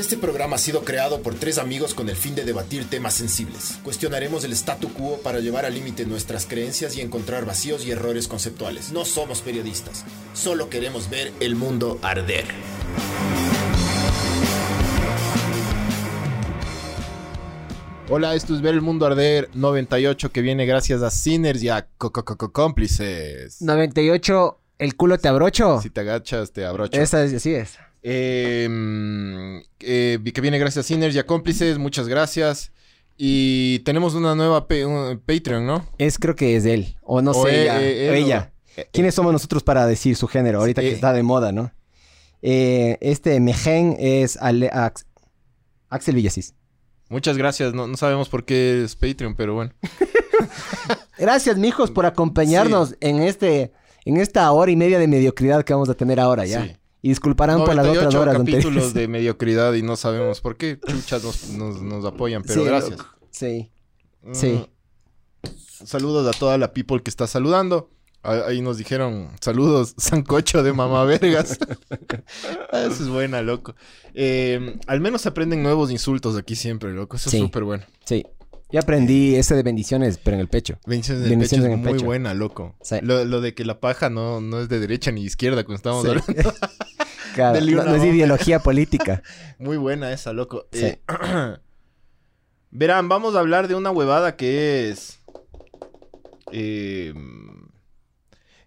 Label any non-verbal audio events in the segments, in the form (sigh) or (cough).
Este programa ha sido creado por tres amigos con el fin de debatir temas sensibles. Cuestionaremos el statu quo para llevar al límite nuestras creencias y encontrar vacíos y errores conceptuales. No somos periodistas, solo queremos ver el mundo arder. Hola, esto es Ver el Mundo Arder 98 que viene gracias a Sinners y a co- co- co- co- cómplices. 98, el culo te abrocho. Si te agachas, te abrocho. Esa es, así es. Eh, mm, eh, que viene gracias a Sinners y a cómplices, muchas gracias. Y tenemos una nueva un Patreon, ¿no? Es creo que es él. O no O sé, e- ella. e- él o- ella. ¿Quiénes somos nosotros para decir su género? Ahorita que está de moda, ¿no? Eh, este Mejen es Ale- Ax- Axel Villasís. Muchas gracias, no, no sabemos por qué es Patreon, pero bueno. (laughs) Gracias, mijos, por acompañarnos en este en esta hora y media de mediocridad que vamos a tener ahora ya. Sí. Y disculparán por las otras 98 horas capítulos anteriores. de (laughs) mediocridad y no sabemos por qué. Chuchas nos, nos- nos apoyan, pero Sí, gracias. loco. Sí. Mm, Sí. Saludos a toda la people que está saludando. Ah, Ahí nos dijeron saludos, (laughs) Sancocho de Mamá Vergas. (laughs) Ah, Eso es buena, loco. Eh, al menos aprenden nuevos insultos aquí siempre, loco. Eso Sí. es súper bueno. Sí. Yo aprendí ese de bendiciones, pero en el pecho. Bendiciones pecho en es el muy pecho. buena, loco. Sí. Lo, lo de que la paja no, no es de derecha ni izquierda, cuando estábamos Sí. hablando. Claro, Dele no, una no es ideología política. (laughs) Muy buena esa, loco. Sí. Eh, (clears throat) verán, vamos a hablar de una huevada que es. eh,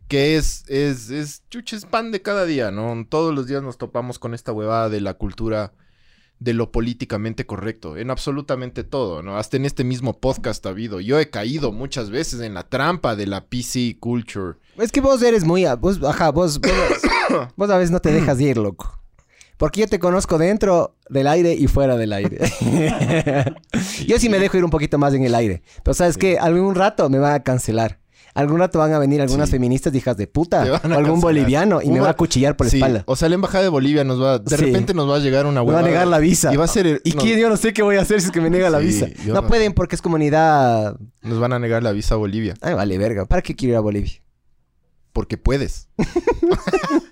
que es, es, es, chucha, es pan de cada día, ¿no? Todos los días nos topamos con esta huevada de la cultura de lo políticamente correcto, en absolutamente todo, ¿no? Hasta en este mismo podcast ha habido. Yo he caído muchas veces en la trampa de la PC culture. Es que vos eres muy... a- Vos, ajá, vos, vos, (coughs) vos a veces no te dejas ir, loco. Porque yo te conozco dentro del aire y fuera del aire. (laughs) yo sí me dejo ir un poquito más en el aire. Pero sabes que algún rato me van a cancelar. Algún rato van a venir algunas Sí. feministas hijas de puta. Te O algún cancelar. boliviano y me va a cuchillar por la Sí, espalda. O sea, la embajada de Bolivia nos va, de Sí. repente nos va a llegar una Me va a huevada. negar la visa. Y va a ser... ¿Y nos- quién? Yo no sé qué voy a hacer si es que me niega la visa. No no pueden porque es comunidad... Nos van a negar la visa a Bolivia. Ay, vale, verga. ¿Para qué quiero ir a Bolivia? Porque puedes. (laughs)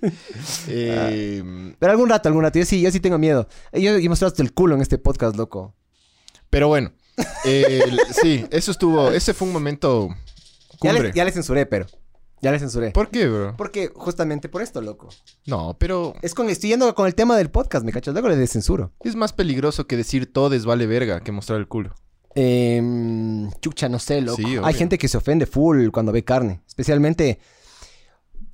(laughs) Eh, Pero algún rato, algún rato. Yo sí, yo sí tengo miedo. Yo he mostrado hasta el culo en este podcast, loco. pero bueno. eh, el- sí, eso estuvo... Ese fue un momento Ya le, ya le censuré, pero. Ya le censuré. ¿Por qué, bro? Porque justamente por esto, loco. No, pero Es con, estoy yendo con el tema del podcast, ¿me cachas? Luego le censuro. es más peligroso que decir todes vale verga que mostrar el culo. Em, chucha, no sé, loco. Sí. Hay gente que se ofende full cuando ve carne. Especialmente.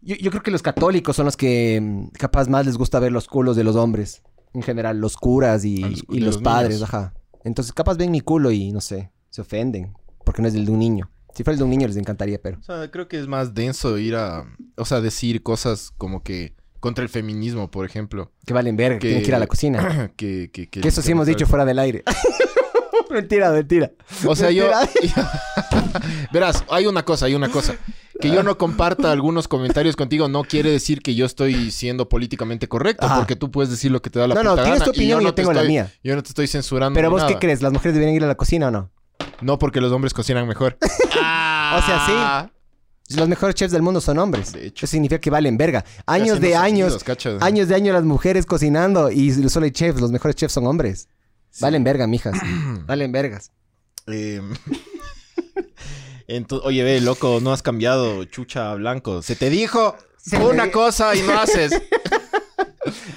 Yo, yo creo que los católicos son los que mm, capaz más les gusta ver los culos de los hombres. En general, los curas y, los cu- y de los, los padres, niños. ajá. Entonces, capaz ven mi culo y no sé, se ofenden. Porque no es del de un niño. Si fuera el de un niño les encantaría, pero. O sea, creo que es más denso ir a... O sea, decir cosas como que... Contra el feminismo, por ejemplo. Que valen verga, que tienen que ir a la cocina. (clears throat) que, que, Que eso sí hemos dicho fuera del aire. (laughs) mentira, mentira. O sea, yo... (laughs) (laughs) Verás, hay una cosa, hay una cosa. Que yo no comparta algunos comentarios contigo no quiere decir que yo estoy siendo políticamente correcto. Ajá. Porque tú puedes decir lo que te da la No, no, puta tienes tu opinión y yo te tengo la estoy- mía. Yo no te estoy censurando Pero vos, ¿qué crees? ¿Las mujeres deberían ir a la cocina o no? No, porque los hombres cocinan mejor. (laughs) O sea, sí. Los mejores chefs del mundo son hombres. De hecho. Eso significa que valen verga. Años de años, años de años las mujeres cocinando y solo hay chefs. Los mejores chefs son hombres. Sí. Valen verga, mijas. (clears throat) valen vergas. (laughs) Eh, ento- oye, ve, loco, no has cambiado, chucha blanco. Se te dijo Se una me- cosa y no haces. (laughs)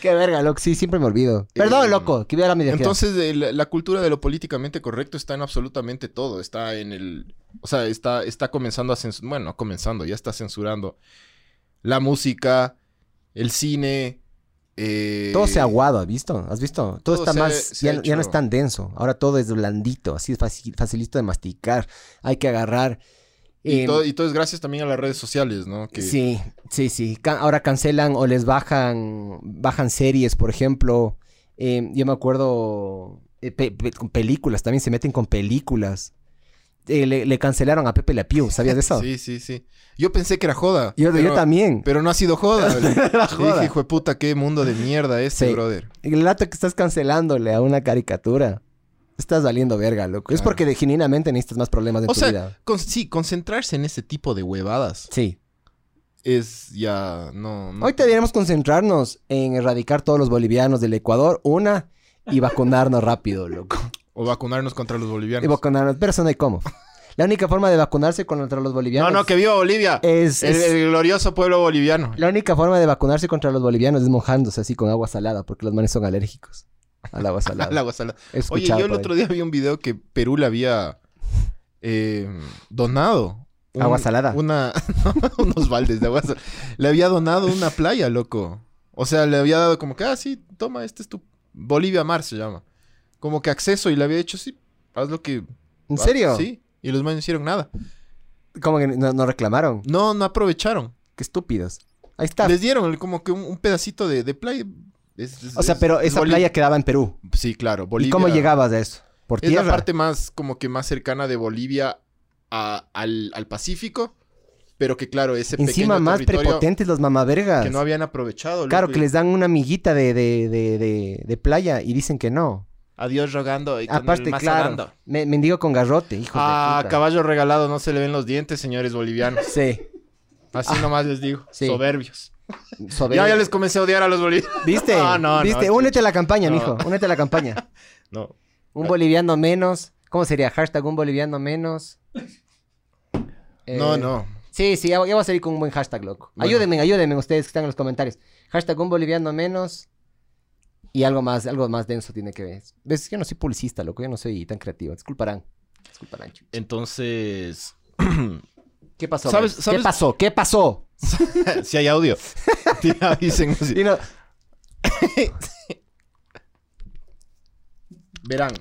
Qué verga, loco. Sí, siempre me olvido. Perdón, Eh, loco, que vea la mediocridad. Entonces, eh, la, la cultura de lo políticamente correcto está en absolutamente todo. Está en el. O sea, está, está comenzando a censurar. Bueno, no comenzando, ya está censurando la música, el cine. eh, Todo se ha aguado, ¿has visto? ¿Has visto? Todo, todo está ha- más, ya, ha ya no es tan denso. Ahora todo es blandito, así es fácil, facilito de masticar. Hay que agarrar. Y, em, todo, y todo es gracias también a las redes sociales, ¿no? Que, Sí, sí, sí. Ahora cancelan o les bajan, bajan series, por ejemplo. Eh, yo me acuerdo eh, pe- pe- con películas, también se meten con películas. Eh, le, le cancelaron a Pepe Pew, ¿sabías de eso? (laughs) Sí, sí, sí. Yo pensé que era joda. yo, también. Pero no ha sido joda. (laughs) Era joda. Dije, hijo de puta, qué mundo de mierda este, Sí. brother. El rato que estás cancelándole a una caricatura, estás valiendo verga, loco. Es porque genuinamente necesitas más problemas en O tu sea, vida. con- sí, concentrarse en ese tipo de huevadas Sí. es ya no. no- Hoy deberíamos concentrarnos en erradicar todos los bolivianos del Ecuador. Una, y vacunarnos rápido, loco. O vacunarnos contra los Y bolivianos. vacunarnos, pero eso no hay cómo. La única forma de vacunarse contra los No, bolivianos. no, que viva Bolivia. Es- el, es- el glorioso pueblo boliviano. La única forma de vacunarse contra los bolivianos es mojándose así con agua salada, porque los manes son alérgicos al agua salada. (laughs) Al agua salada. Oye, yo el otro día vi un video que Perú le había eh, donado. un- Agua salada. Una, (laughs) unos baldes de agua salada. Le había donado una playa, loco. O sea, le había dado como que, ah, sí, toma, este es tu... Bolivia Mar se llama. Como que acceso y le había dicho, sí, haz lo que... ¿En serio? Sí. Y los manes no hicieron nada. ¿Cómo que no, no reclamaron? No, no aprovecharon. Qué estúpidos. Ahí está. Les dieron como que un, un pedacito de, de playa. Es- es- o sea, pero es esa Bolivia. playa quedaba en Perú. Sí, claro. Bolivia. ¿Y cómo llegabas a eso? ¿Por Es tierra? la parte más, como que más cercana de Bolivia a- al, al Pacífico. Pero que, claro, ese Encima pequeño más territorio prepotentes los mamavergas. que no habían aprovechado. Claro, loco, que y- les dan una amiguita de, de, de, de, de playa y dicen que no. Adiós rogando y con Aparte, el claro. Me, mendigo con garrote, hijo Ah, de puta. caballo regalado, no se le ven los dientes, señores bolivianos. Sí. Así nomás les digo. Sí. Soberbios. Ya, ya les comencé a odiar a los bolivianos. (laughs) ¿Viste? No, no, no, ¿Viste? chucha. Únete a la campaña, No. mijo. Únete a la campaña. (laughs) No. Un boliviano menos. ¿Cómo sería? Hashtag un boliviano menos. Eh, (laughs) No, no. Sí, sí, ya, ya voy a salir con un buen hashtag, loco. Bueno. Ayúdenme, ayúdenme ustedes que están en los comentarios. Hashtag un boliviano menos. Y algo más, algo más denso tiene que ver. ¿Ves? Yo no soy publicista, loco. Yo no soy tan creativo. Disculparán. Disculparán. Entonces. (clears throat) ¿Qué pasó? ¿Sabes- man? sabes- ¿Qué pasó? ¿Qué pasó? (laughs) si hay audio. (laughs) (laughs) Sí, avisen. sí. Y no- Verán,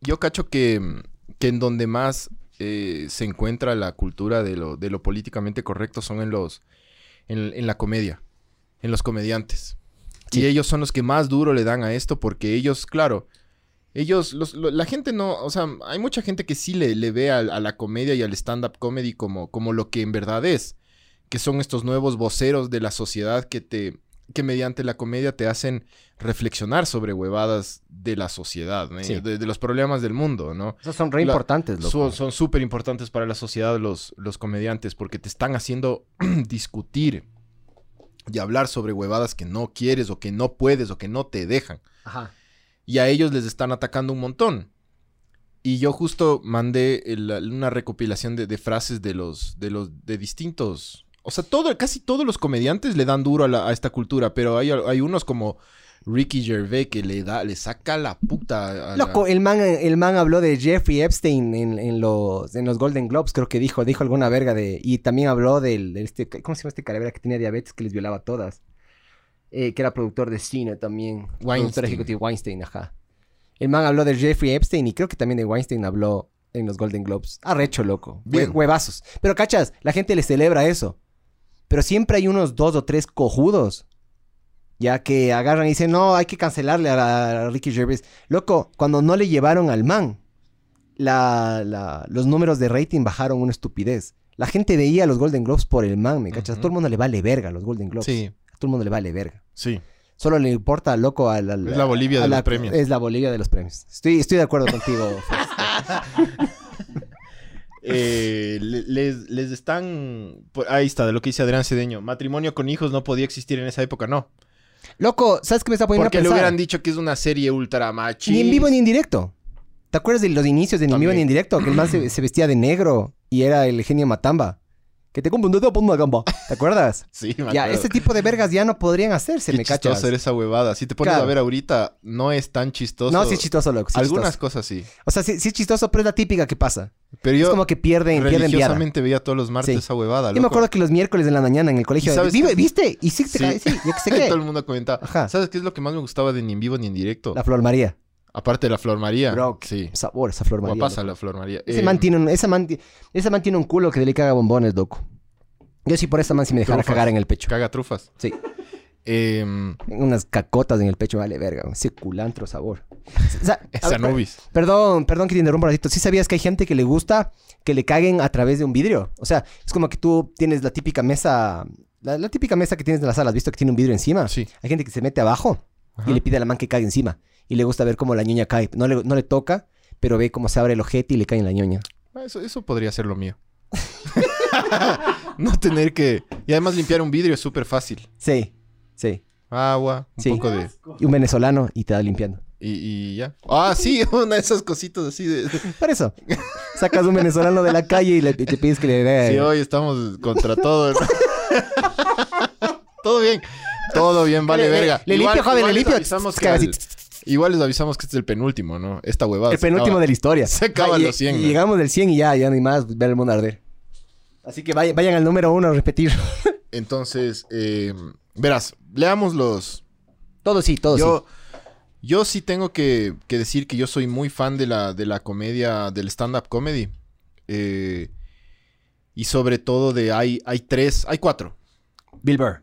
yo cacho que, que en donde más eh, se encuentra la cultura de lo, de lo políticamente correcto son en los en, en la comedia, en los comediantes. Sí. Y ellos son los que más duro le dan a esto porque ellos, claro, ellos, los- lo- la gente no, o sea, hay mucha gente que sí le, le ve a, a la comedia y al stand-up comedy como, como lo que en verdad es, que son estos nuevos voceros de la sociedad que te, que mediante la comedia te hacen reflexionar sobre huevadas de la sociedad, ¿no? Sí. de, de los problemas del mundo, ¿no? Esos son re La- importantes, loco. Son- Son súper importantes para la sociedad los, los comediantes porque te están haciendo (clears throat) discutir y hablar sobre huevadas que no quieres o que no puedes o que no te dejan. Ajá. Y a ellos les están atacando un montón. Y yo justo mandé una recopilación de, frases de los, de los, de distintos. O sea, todo, casi todos los comediantes le dan duro a, la- esta cultura, pero hay, hay unos como Ricky Gervais que le da, le saca la puta. a Loco, el man, el man habló de Jeffrey Epstein en, los, en los Golden Globes, creo que dijo, dijo alguna verga de... Y también habló del, de este, ¿cómo se llama este calavera que tenía diabetes que les violaba a todas? Eh, que era productor de cine también. Productor ejecutivo Weinstein, ajá. El man habló de Jeffrey Epstein y creo que también de Weinstein habló en los Golden Globes. Arrecho, loco. Bien. huevazos. Pero cachas, la gente le celebra eso. Pero siempre hay unos dos o tres cojudos. Ya que agarran y dicen, no, hay que cancelarle a, a Ricky Gervais. Loco, cuando no le llevaron al man, la, la- los números de rating bajaron una estupidez. La gente veía los Golden Globes por el man, ¿me cachas? Todo el mundo le vale verga a los Golden Globes. Sí, todo el mundo le vale verga. sí. Solo le importa, loco, a la... Es la Bolivia a de la- los premios. Es la Bolivia de los premios. Estoy, estoy de acuerdo contigo. (laughs) Eh, le- les, les están... por- ahí está, de lo que dice Adrián Cedeño. Matrimonio con hijos no podía existir en esa época, no. Loco, ¿sabes qué me está poniendo Porque a le pensar? hubieran dicho que es una serie ultra machista. Ni en vivo ni en directo. ¿Te acuerdas de los inicios de Ni en vivo ni en directo? Que el man se, se vestía de negro y era el genio Matamba. Que te compro un dedo por una gamba. ¿Te acuerdas? (laughs) Sí, me ya, acuerdo. ese tipo de vergas ya no podrían hacerse, Qué ¿me chistoso cachas? era esa huevada. Si te pones Claro. a ver ahorita, no es tan chistoso. No, sí es chistoso, loco. sí es Algunas chistoso. cosas sí. O sea, sí, sí es chistoso, pero es la típica que pasa. Pero es como que pierden, pierden viada. religiosamente veía todos los martes Sí. esa huevada, Yo me loco. acuerdo que los miércoles en la mañana en el colegio... ¿Y sabes "Vive- qué? ¿Viste? Y sí, te Sí. cae- sí, yo que sé (laughs) Todo el mundo comentaba. Ajá. ¿Sabes qué es lo que más me gustaba de ni en vivo ni en directo? La Flor María. Aparte de la Flor María. Bro, sí. Sabor, esa Flor María. Guapaza loco. la Flor María. Ese Eh, man tiene un, esa, man, ti- esa man tiene un culo que le caga bombones, loco. Yo sí por esa man sí me dejara Trufas. cagar en el pecho. Caga trufas. Sí. Eh, Unas cacotas en el pecho, vale verga. Ese culantro sabor. O sea, (laughs) es Anubis. Perdón, perdón que te interrumpa un ratito. ¿Sí sabías que hay gente que le gusta que le caguen a través de un vidrio? O sea, es como que tú tienes la típica mesa... La, la típica mesa que tienes en la sala, ¿has visto que tiene un vidrio encima? Sí. Hay gente que se mete abajo Ajá. y le pide a la man que cague encima. Y le gusta ver cómo la ñoña cae. No le, no le toca, pero ve cómo se abre el ojete y le cae en la ñoña. Ah, Eso, eso podría ser lo mío. (laughs) no tener que... Y además limpiar un vidrio es súper fácil. Sí, sí. Agua, un Sí. poco de... Y un venezolano y te da limpiando. Y, y ya. Ah, sí, (laughs) una de esas cositas así de... (laughs) Por eso. Sacas un venezolano de la calle y, le, y te pides que le dé. Sí, hoy estamos contra todo. ¿no? todo bien. Todo bien, vale, Le- le- verga. le Igual- limpio, joven, le limpio. avisamos que Caga al- así. Igual les avisamos que este es el penúltimo, ¿no? Esta huevada. El penúltimo acaba. de la historia. (laughs) Se acaban los 100, Y ¿no? llegamos del 100 y ya, ya no hay más, ver el mundo arder. Así que vayan, vayan al número uno a repetir. (laughs) Entonces, eh, verás, leamos los... todo sí, todo yo, sí. yo sí tengo que, que decir que yo soy muy fan de la, de la comedia, del stand-up comedy. Eh, y sobre todo de hay, hay tres, hay cuatro. Bill Burr.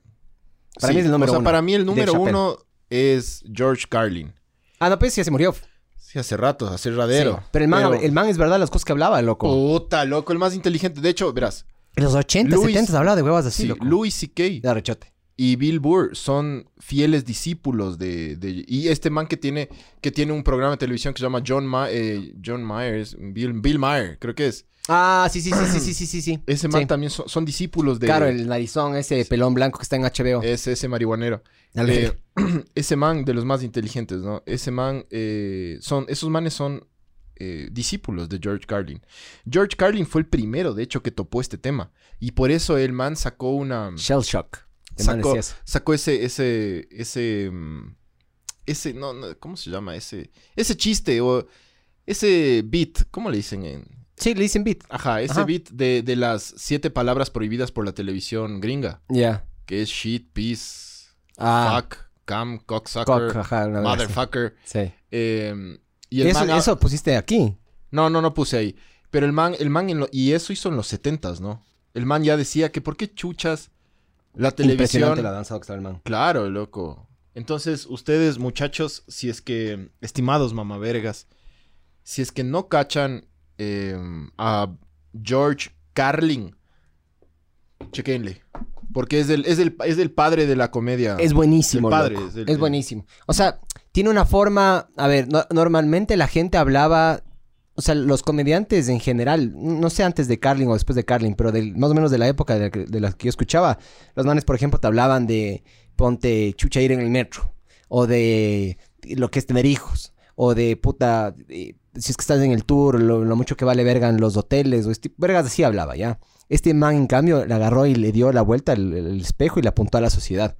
Para Sí, mí es el número o sea, uno. para mí el número uno es George Carlin. Ah, no, pues ya se murió. Sí, hace rato, hace radero. Sí, Pero el man, Pero- el man es verdad las cosas que hablaba, loco. Puta, loco, el más inteligente. De hecho, verás, En los 80, Louis- 70 hablaba de huevas así, sí, loco. Louis C.K. De rechote. y Bill Burr son fieles discípulos de, de- y este man que tiene que tiene un programa de televisión que se llama John Ma- eh, John Myers Bill, Bill Maher creo que es Ah, sí, sí, sí, sí, sí, (clears throat) sí, sí, sí. ese man Sí. también son, son discípulos de Claro, el narizón, ese pelón blanco que está en HBO. ese ese marihuanero. Eh, (clears throat) ese man de los más inteligentes no ese man eh, son esos manes son eh, discípulos de George Carlin George Carlin fue el primero de hecho que topó este tema y por eso el man sacó una Shell Shock. Sacó, sacó ese, ese, ese, mm, ese, no, no, ¿cómo se llama? Ese, ese chiste o ese beat, ¿cómo le dicen en? Sí, le dicen beat. Ajá, ese Ajá. beat de, de las siete palabras prohibidas por la televisión gringa, Ya. que es shit, peace, Ah, fuck, cam, cocksucker, cock, ajá, motherfucker. Sí. eh, y el Eso, man, eso pusiste aquí. no, no, no puse ahí. Pero el man, el man, en lo- y eso hizo en los setentas, ¿no? El man ya decía que por qué chuchas la televisión la danza que estaba el man. Claro, loco. Entonces, ustedes, muchachos, si es que, estimados mamavergas, si es que no cachan eh, a George Carlin, chequenle. Porque es del, es del, es del padre de la comedia. Es buenísimo, El padre, es Es, el- buenísimo. O sea, tiene una forma... A ver, no- normalmente la gente hablaba... O sea, los comediantes en general, no sé antes de Carlin o después de Carlin, pero del- más o menos de la época de la, que, de la que yo escuchaba, los manes, por ejemplo, te hablaban de ponte chucha ir en el metro, o de lo que es tener hijos, o de puta, eh, si es que estás en el tour, lo, lo mucho que vale verga en los hoteles, o este, vergas así hablaba, ¿ya? Este man, en cambio, le agarró y le dio la vuelta al el espejo y le apuntó a la sociedad.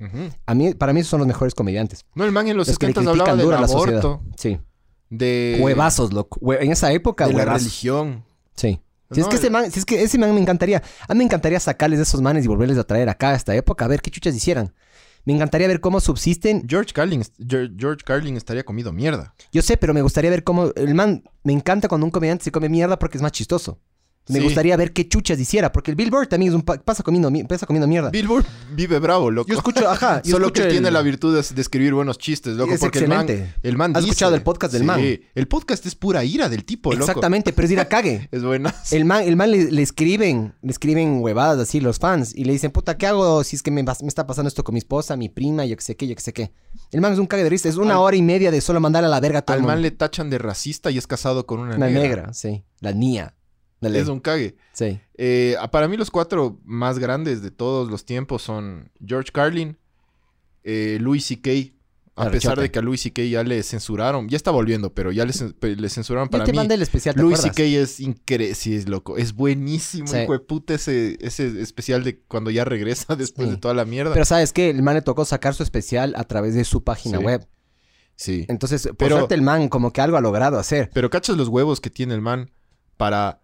A mí, para mí esos son los mejores comediantes. No, el man en los, Los que le 70 hablaba del duro a la sociedad. aborto, Sí. de... Huevazos, loco. Hue- en esa época, De la religión. Sí. Si es que ese man, si es que ese man me encantaría. A mí me encantaría sacarles de esos manes y volverles a traer acá a esta época, a ver qué chuchas hicieran. Me encantaría ver cómo subsisten. George Carlin, George Carlin estaría comido mierda. Yo sé, pero me gustaría ver cómo. El man, me encanta cuando un comediante se come mierda porque es más chistoso. Me Sí. gustaría ver qué chuchas hiciera, porque el Bill Burr también es un pa- pasa comiendo, mi- pasa comiendo mierda. Bill Burr vive bravo, loco. Yo escucho, ajá, (laughs) yo Solo escucho que el- tiene la virtud de, escribir buenos chistes, loco. Es porque el man, excelente. el man ¿Has dice- escuchado el podcast del Sí, man? El podcast es pura ira del tipo, loco. Exactamente, pero es ir a cague. (laughs) Es buena. El man, el man le, le escriben, le escriben huevadas así los fans y le dicen, puta, ¿qué hago si es que me, está pasando esto con mi esposa, mi prima, yo que sé qué, yo que sé qué? El man es un cague de risa, es una Al- hora y media de solo mandar a la verga a todo Al el man mundo. le tachan de racista y es casado con una, Una negra. negra. sí. La niña. Dale. Es un cague. Sí. Eh, para mí los cuatro más grandes de todos los tiempos son George Carlin, eh, Louis C.K., a Claro, pesar chote. de que a Louis C.K. ya le censuraron, ya está volviendo, pero ya le, censuraron Yo para te mí. mandé el especial, ¿te Louis? C.K. es increíble, sí, es loco, es buenísimo, Sí. puta, ese, ese especial de cuando ya regresa (laughs) después Sí. de toda la mierda. Pero ¿sabes qué? El man le tocó sacar su especial a través de su página Sí. web. sí. Entonces, por Pero- suerte el man como que algo ha logrado hacer Pero cachas los huevos que tiene el man para,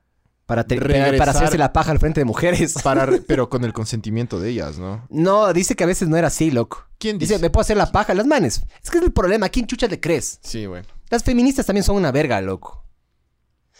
para, te- Regresar- para hacerse la paja al frente de mujeres. (laughs) para (laughs) pero con el consentimiento de ellas, ¿no? No, dice que a veces no era así, loco. ¿Quién Dice, dice? me puedo hacer la paja. Las manes. Es que es el problema. ¿A quién chucha le crees? Sí, bueno. Las feministas también son una verga, loco.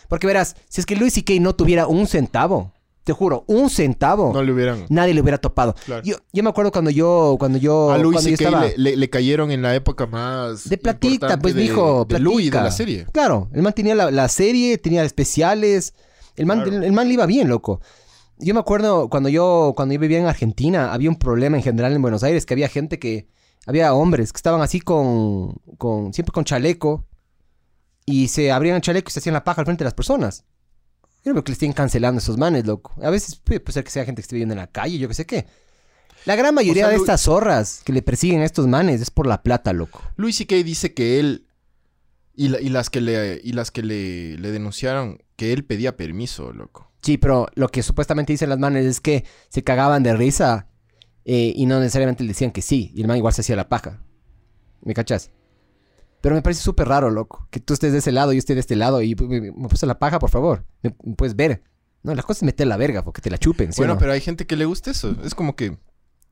Porque verás, si es que Louis C.K. no tuviera un centavo, te juro, un centavo, No le hubieran. nadie le hubiera topado. Claro. Yo, yo me acuerdo cuando yo, cuando yo, a yo C.K. estaba le, le- le cayeron en la época más. de platita, pues de- dijo, De Louis, de la serie. Claro, el man tenía la, la serie, tenía especiales. El man, Claro. el, el man le iba bien, loco. Yo me acuerdo cuando yo, cuando yo vivía en Argentina, había un problema en general en Buenos Aires, que había gente que, había hombres que estaban así con, con siempre con chaleco, y se abrían el chaleco y se hacían la paja al frente de las personas. Yo creo que le estén cancelando a esos manes, loco. A veces puede ser que sea gente que esté viviendo en la calle, yo que sé qué. La gran mayoría O sea, de Lu- estas zorras que le persiguen a estos manes es por la plata, loco. Louis C.K. dice que él Y, la- y las que le, y las que le, le denunciaron que él pedía permiso, loco. Sí, pero lo que supuestamente dicen las manes es que se cagaban de risa eh, y no necesariamente le decían que sí. Y el man igual se hacía la paja. ¿Me cachas? Pero me parece súper raro, loco. Que tú estés de ese lado y yo esté de este lado y me, me puse la paja, por favor. Me, me puedes ver. No, la cosa es meter la verga, porque te la chupen, ¿sí o bueno, no? pero hay gente que le gusta eso. Es como que...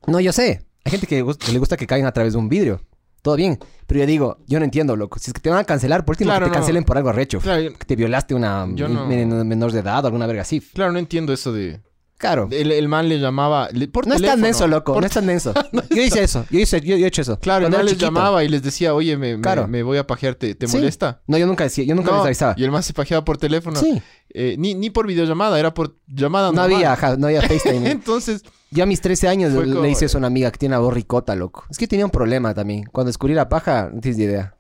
No, yo sé. Hay gente que, que le gusta que caigan a través de un vidrio. Todo bien. Pero yo digo, yo no entiendo, loco. Si es que te van a cancelar, por último Claro, que te no. cancelen por algo arrecho. Claro, Que te violaste una no- menor de edad o alguna verga así. claro, no entiendo eso de... Claro. El, el man le llamaba... le- por No es tan denso, loco. por No es tan denso. (laughs) yo hice eso. Yo, hice, yo, yo he hecho eso. Claro, el Cuando man era les llamaba y les decía, oye, me, me- Claro. me voy a pajear, ¿te, Sí. molesta? No, yo nunca decía. Yo nunca No, les avisaba. Y el man se pajeaba por teléfono. Sí. Eh, ni, ni por videollamada, era por llamada No normal. había, ajá, no había FaceTime. (laughs) Entonces, Yo a mis 13 años le como- hice eso a una amiga que tiene una voz ricota, loco. Es que tenía un problema también. Cuando descubrí la paja, no tienes idea.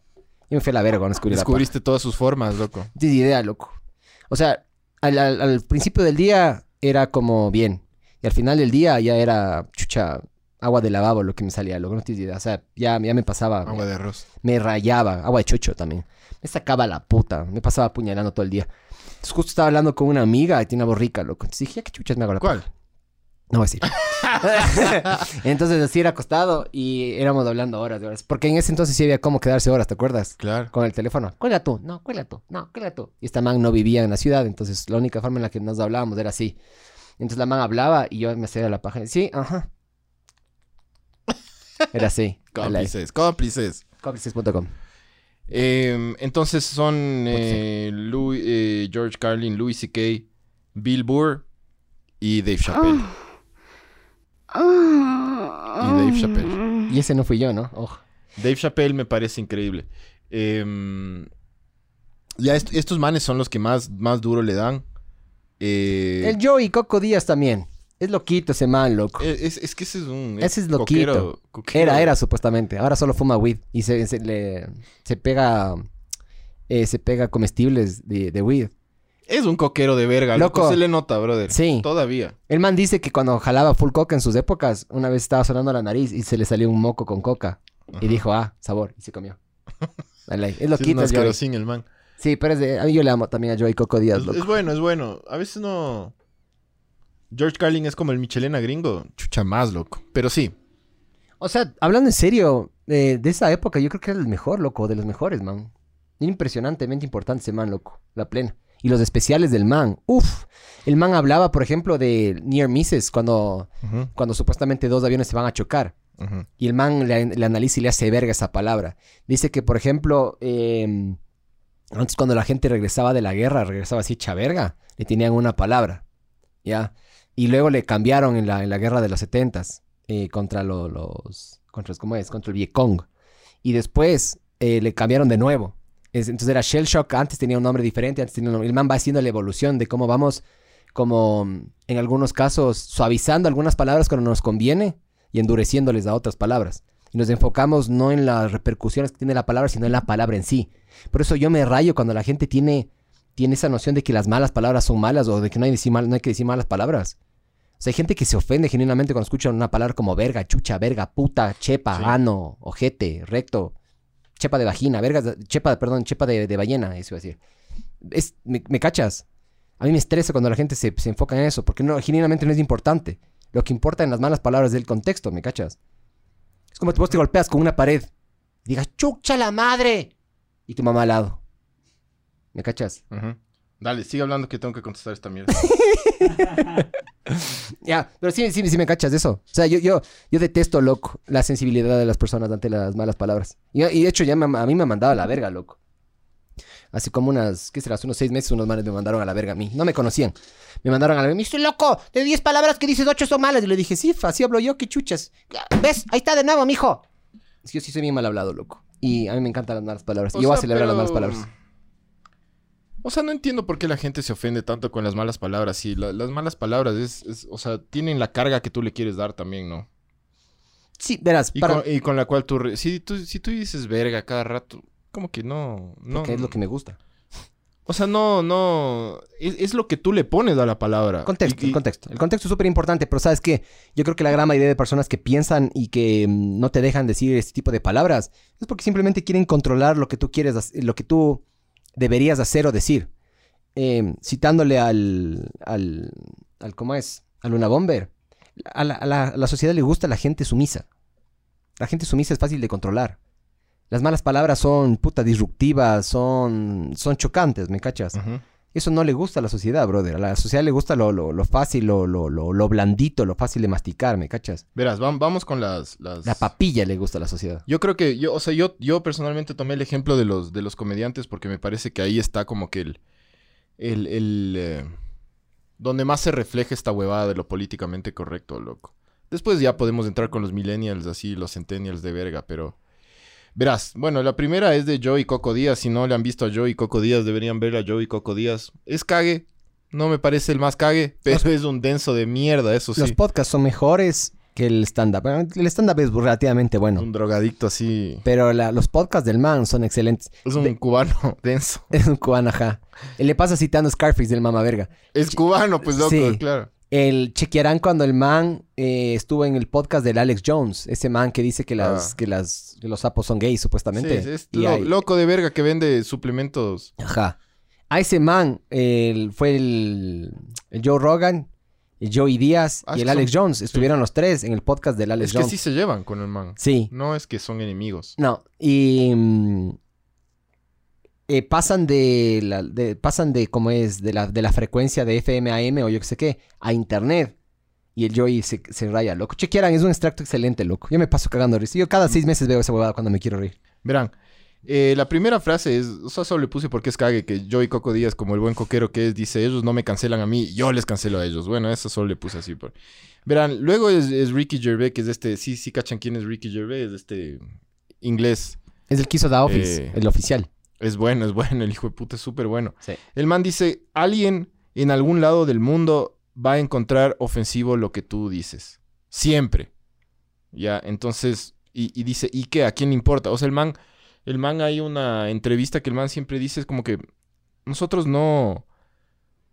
Yo me fui a la verga cuando descubrí la paja. descubriste todas sus formas, loco. No tienes idea, loco. O sea, al, al- al principio del día era como bien. Y al final del día ya era chucha agua de lavabo lo que me salía, loco. No tienes ni idea. O sea, ya, ya me pasaba. Agua de arroz. me rayaba, agua de chocho también. Me sacaba la puta, me pasaba apuñalando todo el día. Entonces justo estaba hablando con una amiga y tiene una voz rica, loco. Entonces dije, "¿Ya ¿qué chuchas me hago la ¿Cuál? paja?". No voy a decir. entonces así era acostado y éramos hablando horas de horas. Porque en ese entonces sí había cómo quedarse horas, ¿te acuerdas? Claro. Con el teléfono. Cuelga tú, no, cuelga tú, no, cuelga tú. Y esta man no vivía en la ciudad, entonces la única forma en la que nos hablábamos era así. Entonces la man hablaba y yo me hacía la paja. Sí, ajá. Era así. (laughs) Cómplices, cómplices. Cómplices.com. Eh, entonces son eh, Louis- eh, George Carlin, Louis C.K., Bill Burr y Dave Chappelle. Y Dave Chappelle. Y ese no fui yo, ¿no? Dave Chappelle me parece increíble. Eh, ya est- estos manes son los que más, más duro le dan. Eh, El Joey Coco Díaz también. Es loquito ese man, loco. eh, es, es que ese es un... Ese es loquito. coquero- coquero. Era, era supuestamente. Ahora solo fuma weed. Y se, se, le, se pega... eh, se pega comestibles de, de weed. Es un coquero de verga, loco. Loco. Se le nota, brother. Sí. Todavía. El man dice que cuando jalaba full coca en sus épocas, una vez estaba sonando la nariz y se le salió un moco con coca. Y dijo, ah, sabor. Y se comió. (laughs) Dale, Es Sí, es loquito un el man. Sí, pero es de... A mí yo le amo también a Joey Coco Díaz, Es, loco. es bueno, es bueno. A veces no... George Carlin es como el Michelena gringo. Chucha más, loco. Pero sí. O sea, hablando en serio, eh, de esa época, yo creo que era el mejor, loco, de los mejores, man. Impresionantemente importante ese man, loco. La plena. Y los especiales del man. Uf. El man hablaba, por ejemplo, de Near Misses, cuando, cuando supuestamente dos aviones se van a chocar. Y el man le, le analiza y le hace verga esa palabra. Dice que, por ejemplo, eh, antes cuando la gente regresaba de la guerra, regresaba así hecha verga, le tenían una palabra. ¿Ya? Y luego le cambiaron en la, en la guerra de los setentas eh, contra lo- los... Contra, ¿Cómo es? Contra el Vietcong. Y después eh, le cambiaron de nuevo. Es- entonces era Shell Shock, antes tenía un nombre diferente, antes tenía un nombre- El man va haciendo la evolución de cómo vamos, como en algunos casos, suavizando algunas palabras cuando nos conviene y endureciéndoles a otras palabras. Y nos enfocamos no en las repercusiones que tiene la palabra, sino en la palabra en sí. Por eso yo me rayo cuando la gente tiene, tiene esa noción de que las malas palabras son malas o de que no hay, decir mal- no hay que decir malas palabras. O sea, hay gente que se ofende genuinamente cuando escuchan una palabra como verga, chucha, verga, puta, chepa, Sí. ano, ojete, recto, chepa de vagina, verga, chepa, perdón, chepa de, ballena, eso iba a decir. Es, me, cachas? A mí me estresa cuando la gente se, se enfoca en eso, porque no, genuinamente no es importante. Lo que importa en las malas palabras es el contexto, ¿me cachas? Es como vos te golpeas con una pared. Digas, chucha la madre. Y tu mamá al lado. ¿Me cachas? Ujú. Dale, sigue hablando que tengo que contestar esta mierda. (laughs) Ya, pero sí, sí, sí me cachas de eso. O sea, yo, yo, yo detesto, loco, la sensibilidad de las personas ante las malas palabras. Y, y de hecho, ya me- a mí me han mandado a la verga, loco. Hace como unas, ¿qué será? Hace unos seis meses unos manes me mandaron a la verga a mí. No me conocían. Me mandaron a la verga. Me dice, loco, de 10 palabras que dices, 8 son malas. Y le dije, sí, así hablo yo, qué chuchas. ¿Ves? Ahí está de nuevo, mijo. Sí, Yo sí soy bien mal hablado, loco. Y a mí me encantan las malas palabras. O y yo voy a sea, celebrar las malas palabras. O sea, no entiendo por qué la gente se ofende tanto con las malas palabras. Sí, la- las malas palabras es, es- o sea, tienen la carga que tú le quieres dar también, ¿no? Sí, verás, Y, para... con, y con la cual tú, si tú, si tú dices verga cada rato, como que no, no. porque es lo que me gusta. O sea, no, no. Es, es lo que tú le pones a la palabra. Contexto, Y- y- el contexto. El contexto es súper importante, pero ¿sabes qué? Yo creo que la gran mayoría de personas que piensan y que mm, no te dejan decir este tipo de palabras es porque simplemente quieren controlar lo que tú quieres, lo que tú deberías hacer o decir. Eh, citándole al, al, al, ¿cómo es? A Luna Bomber. A la, la- sociedad le gusta la gente sumisa. La gente sumisa es fácil de controlar. Las malas palabras son puta disruptivas, son, son chocantes, ¿me cachas? Eso no le gusta a la sociedad, brother. A la sociedad le gusta lo, lo, lo fácil, lo, lo, blandito, lo fácil de masticar, ¿me cachas? Verás, vam- vamos con las. las... La papilla le gusta a la sociedad. Yo creo que, yo, o sea, yo, yo personalmente tomé el ejemplo de los, de los comediantes porque me parece que ahí está como que el, el, el, eh, donde más se refleja esta huevada de lo políticamente correcto, loco. Después ya podemos entrar con los millennials, así, los centennials de verga, pero... Verás, bueno, la primera es de Joey Coco Díaz. Si no le han visto a Joey Coco Díaz, deberían ver a Joey Coco Díaz. Es cague. No me parece el más cague, pero es un denso de mierda, eso sí. Los podcasts son mejores que el stand-up. El stand-up es relativamente bueno. Un drogadicto así. Pero la- los podcasts del man son excelentes. Es un cubano (laughs) denso. Es un cubano, ajá. Le pasa citando Scarface del mama verga. Es cubano, pues loco, Sí. claro. El chequearán cuando el man eh, estuvo en el podcast del Alex Jones. Ese man que dice que, las, Ah. que, las, que los sapos son gays, supuestamente. Sí, es Y lo- loco de verga que vende suplementos. Ajá. A ese man el- fue el, el Joe Rogan, el Joey Díaz Ah, y el Alex son- Jones. Estuvieron los tres en el podcast del Alex es que Jones. sí se llevan con el man. Sí. No es que son enemigos. No. Y mm, eh, pasan de, la, de- pasan de cómo es de la, de la frecuencia de FM a AM o yo qué sé qué a internet. Y el Joey se, se raya, loco. Chequearan, es un extracto excelente, loco. Yo me paso cagando risa. Yo cada seis meses veo esa huevada cuando me quiero reír. Verán, eh, la primera frase es, o sea, solo le puse porque es cague, que Joey Coco Díaz, como el buen coquero que es, dice, ellos no me cancelan a mí, yo les cancelo a ellos. Bueno, eso solo le puse así. Por... Verán, luego es, es Ricky Gervais, que es este, sí, sí cachan quién es Ricky Gervais, es este inglés. Es el que hizo The Office, Eh. el oficial. Es bueno, es bueno, el hijo de puta es súper bueno. Sí. El man dice, alguien en algún lado del mundo va a encontrar ofensivo lo que tú dices. Siempre. Ya, entonces, y, y dice, ¿y qué? ¿A quién le importa? O sea, el man, el man hay una entrevista que el man siempre dice, es como que nosotros no...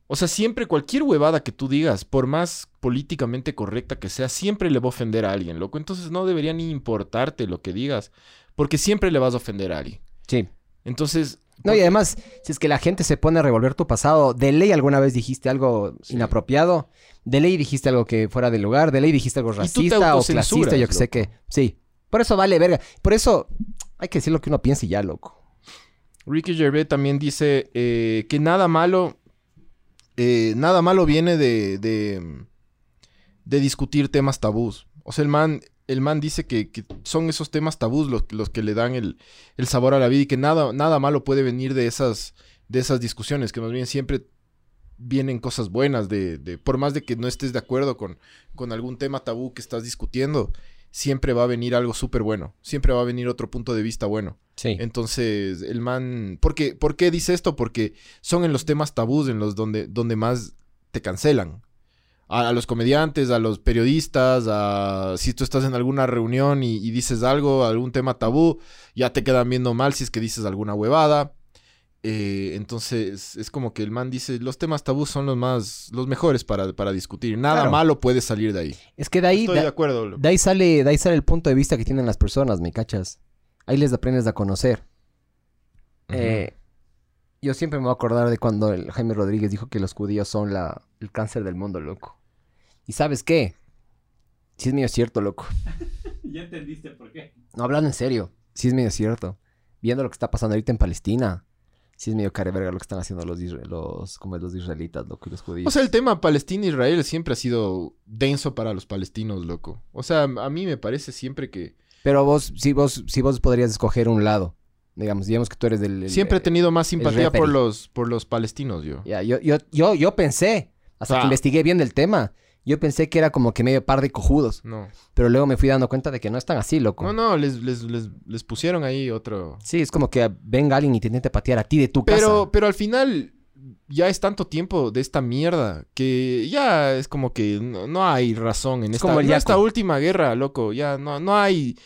O sea, siempre cualquier huevada que tú digas, por más políticamente correcta que sea, siempre le va a ofender a alguien, loco. Entonces no debería ni importarte lo que digas, porque siempre le vas a ofender a alguien. Sí. Entonces... No, y además, si es que la gente se pone a revolver tu pasado, de ley alguna vez dijiste algo Sí. inapropiado, de ley dijiste algo que fuera del lugar, de ley dijiste algo racista o clasista, yo que sé qué. Sí. Por eso vale verga. Por eso hay que decir lo que uno piensa y ya, loco. Ricky Gervais también dice eh, que nada malo, eh, nada malo viene de, de, de discutir temas tabús. O sea, el man, el man dice que, que son esos temas tabús los, los que le dan el, el sabor a la vida y que nada, nada malo puede venir de esas, de esas discusiones, que más bien siempre vienen cosas buenas de, de- por más de que no estés de acuerdo con, con algún tema tabú que estás discutiendo, siempre va a venir algo súper bueno, siempre va a venir otro punto de vista bueno. Sí. Entonces, el man. ¿Por qué, ¿Por qué dice esto? Porque son en los temas tabús en los donde, donde más te cancelan. A, a los comediantes, a los periodistas, a si tú estás en alguna reunión y, y dices algo, algún tema tabú, ya te quedan viendo mal si es que dices alguna huevada. Eh, entonces, es como que el man dice, los temas tabús son los más, los mejores para, para discutir. Nada Claro. malo puede salir de ahí. Es que de ahí, Estoy de, de acuerdo. de ahí sale, de ahí sale el punto de vista que tienen las personas, ¿me cachas? Ahí les aprendes a conocer. Eh, yo siempre me voy a acordar de cuando el Jaime Rodríguez dijo que los judíos son la, el cáncer del mundo, loco. ¿Y sabes qué? Sí es medio cierto, loco. (laughs) ya entendiste por qué. No, hablando en serio. Sí es medio cierto. Viendo lo que está pasando ahorita en Palestina. Sí es medio careverga lo que están haciendo los, los, como es, los israelitas, loco, y los judíos. O sea, el tema Palestina-Israel siempre ha sido denso para los palestinos, loco. O sea, a mí me parece siempre que... Pero vos, si vos, si vos podrías escoger un lado. Digamos, digamos que tú eres del... el- Siempre he tenido más simpatía por los, por los palestinos, yo. Ya, yo, yo, yo, yo pensé, hasta Ah. que investigué bien del tema, yo pensé que era como que medio par de cojudos. No. Pero luego me fui dando cuenta de que no están así, loco. No, no, les, les, les, les pusieron ahí otro... Sí, es como que venga alguien y te intente patear a ti de tu Pero, casa. pero al final ya es tanto tiempo de esta mierda que ya es como que no, no hay razón en Es esta, como el esta última guerra, loco. Ya no, no hay...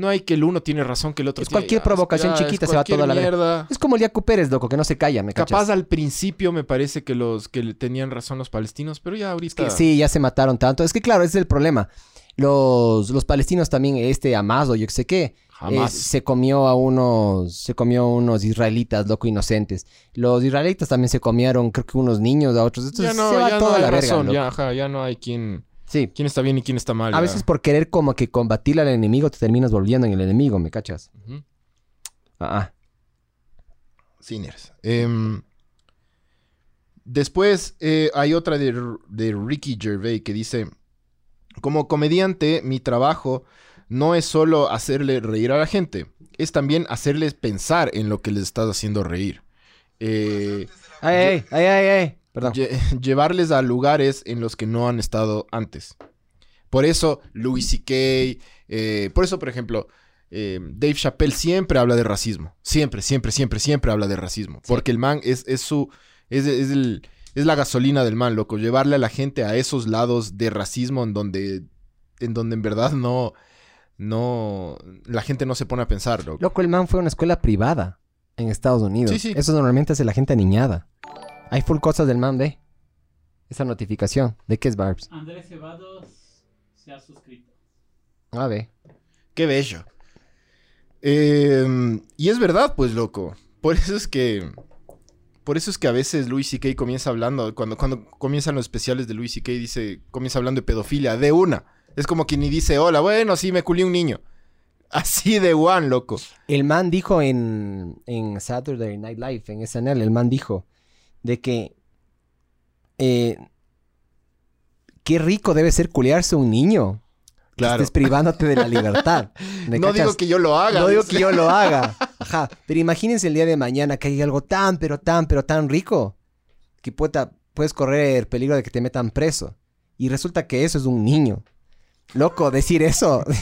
No hay que el uno tiene razón, que el otro Es tiene- cualquier ya, provocación ya, chiquita, es se va toda la mierda. Es como el Yacu Pérez, loco, que no se calla, me cachas. Capaz al principio me parece que los que tenían razón los palestinos, pero ya ahorita... Que sí, ya se mataron tanto. Es que claro, ese es el problema. Los, los palestinos también, este Amado, yo qué sé qué, eh, se comió a unos, se comió a unos israelitas, loco, inocentes. Los israelitas también se comieron, creo que unos niños, a otros. Entonces ya no, se va ya toda no hay la razón, ya, ajá, ya no hay quién, Sí. quién está bien y quién está mal. A ya. veces por querer como que combatir al enemigo te terminas volviendo en el enemigo, ¿me cachas? Ujú. Ah, ah. Sinners. Em, después eh, hay otra de, de Ricky Gervais que dice, como comediante, mi trabajo no es solo hacerle reír a la gente, es también hacerles pensar en lo que les estás haciendo reír. Eh, Ay, ay, ay, ay, ay. Perdón. lle- (laughs) llevarles a lugares en los que no han estado antes. Por eso, Louis C.K., eh, por eso, por ejemplo, eh, Dave Chappelle siempre habla de racismo. Siempre, siempre, siempre, siempre habla de racismo. Porque el man es, es su. Es, es el- es la gasolina del man, loco. Llevarle a la gente a esos lados de racismo en donde. En donde en verdad no. No. La gente no se pone a pensar, loco. Loco, el man fue a una escuela privada en Estados Unidos. Sí, sí. Eso normalmente hace la gente aniñada. Hay full cosas del man, ve. Esa notificación. ¿De qué es Barbs? Andrés Cebados se ha suscrito. A ver. Qué bello. Eh, y es verdad, pues, loco. Por eso es que. Por eso es que a veces Louis C.K. comienza hablando. Cuando, cuando comienzan los especiales de Louis C.K., dice. Comienza hablando de pedofilia. De una. Es como que ni dice, hola, bueno, sí, me culé un niño. (laughs) Así de one, loco. El man dijo en, en Saturday Night Live, en SNL, el man dijo de que eh, qué rico debe ser culiarse un niño. que Claro. Estés privándote de la (laughs) libertad. ¿Me No cachas? digo que yo lo haga. No digo que yo lo haga. (laughs) Ajá. Pero imagínense el día de mañana que hay algo tan, pero tan, pero tan rico que puedes correr peligro de que te metan preso. Y resulta que eso es un niño. Loco, decir eso. (laughs)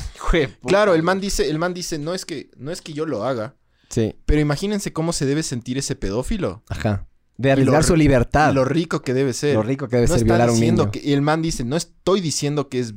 Claro, el man dice, el man dice, no es que, no es que yo lo haga. Sí. Pero imagínense cómo se debe sentir ese pedófilo. Ajá. De arriesgar su libertad. Lo rico que debe ser. Lo rico que debe no ser violar a un niño. que- y el man dice, no estoy diciendo que es,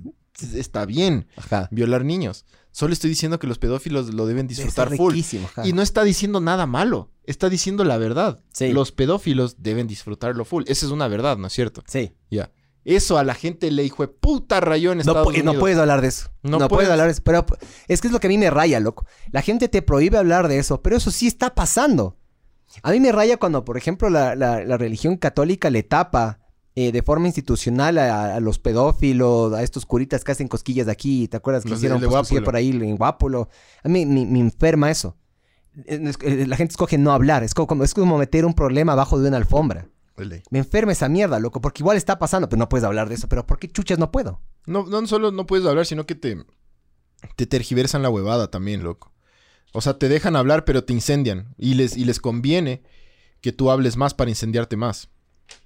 está bien Ajá. violar niños. Solo estoy diciendo que los pedófilos lo deben Debe disfrutar ser full. ajá. Y no está diciendo nada malo. Está diciendo la verdad. Sí. Los pedófilos deben disfrutarlo full. Esa es una verdad, ¿no es cierto? Sí. Ya. Eso a la gente le dijo puta rayó en No, Estados no Unidos. puedes hablar de eso. No No, puedes puedes. hablar de eso. Pero es que es lo que a mí me raya, loco. La gente te prohíbe hablar de eso, pero eso sí está pasando. A mí me raya cuando, por ejemplo, la, la- la religión católica le tapa eh, de forma institucional a, a los pedófilos, a estos curitas que hacen cosquillas de aquí. ¿Te acuerdas que Los de- hicieron de pues, cosquilla Guápulo. por ahí en Guápulo? A mí me, me enferma eso. Eh, eh, La gente escoge no hablar. Es como, es como meter un problema abajo de una alfombra. De. Me enferma esa mierda, loco, porque igual está pasando, pero no puedes hablar de eso. Pero ¿por qué chuchas no puedo? No, no solo no puedes hablar, sino que te, te tergiversan la huevada también, loco. O sea, te dejan hablar, pero te incendian. Y les, y les conviene que tú hables más para incendiarte más.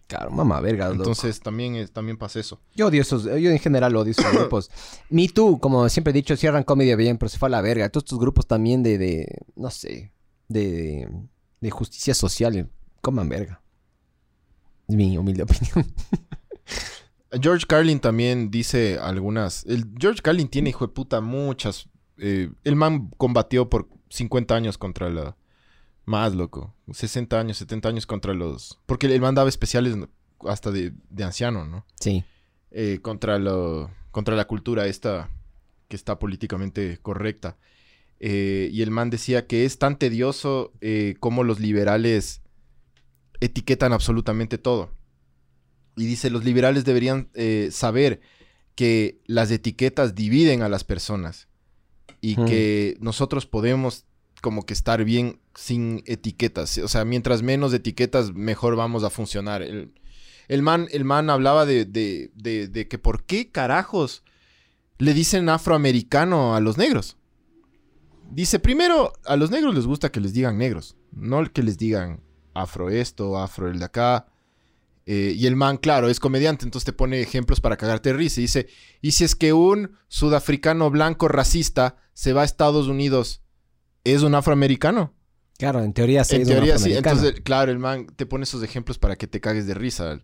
Claro, mamá, verga. loco. Entonces también, es- también pasa eso. Yo odio esos, yo en general odio esos (coughs) grupos. Me Too, como siempre he dicho, cierran comedia bien, pero se fue a la verga. Todos estos grupos también de, de no sé, de, de justicia social, coman verga. Es mi humilde (laughs) opinión. George Carlin también dice algunas. El George Carlin tiene, hijo de puta, muchas. eh, el man combatió por 50 años contra la. Más, loco. 60 años, 70 años contra los. Porque el man daba especiales hasta de, de anciano, ¿no? Sí. eh, contra, lo, contra la cultura esta que está políticamente correcta. Eh, y el man decía que es tan tedioso eh, como los liberales etiquetan absolutamente todo. Y dice, los liberales deberían saber que las etiquetas dividen a las personas y Hmm. que nosotros podemos como que estar bien sin etiquetas. O sea, mientras menos etiquetas, mejor vamos a funcionar. El, el man, el man hablaba de, de- de- de que por qué carajos le dicen afroamericano a los negros. Dice, primero, a los negros les gusta que les digan negros, no que les digan afro esto, afro el de acá. Eh, y el man, claro, es comediante, entonces te pone ejemplos para cagarte de risa. Y dice, ¿y si es que un sudafricano blanco racista se va a Estados Unidos, es un afroamericano? Claro, en teoría sí. en es un teoría sí. Entonces, claro, el man te pone esos ejemplos para que te cagues de risa.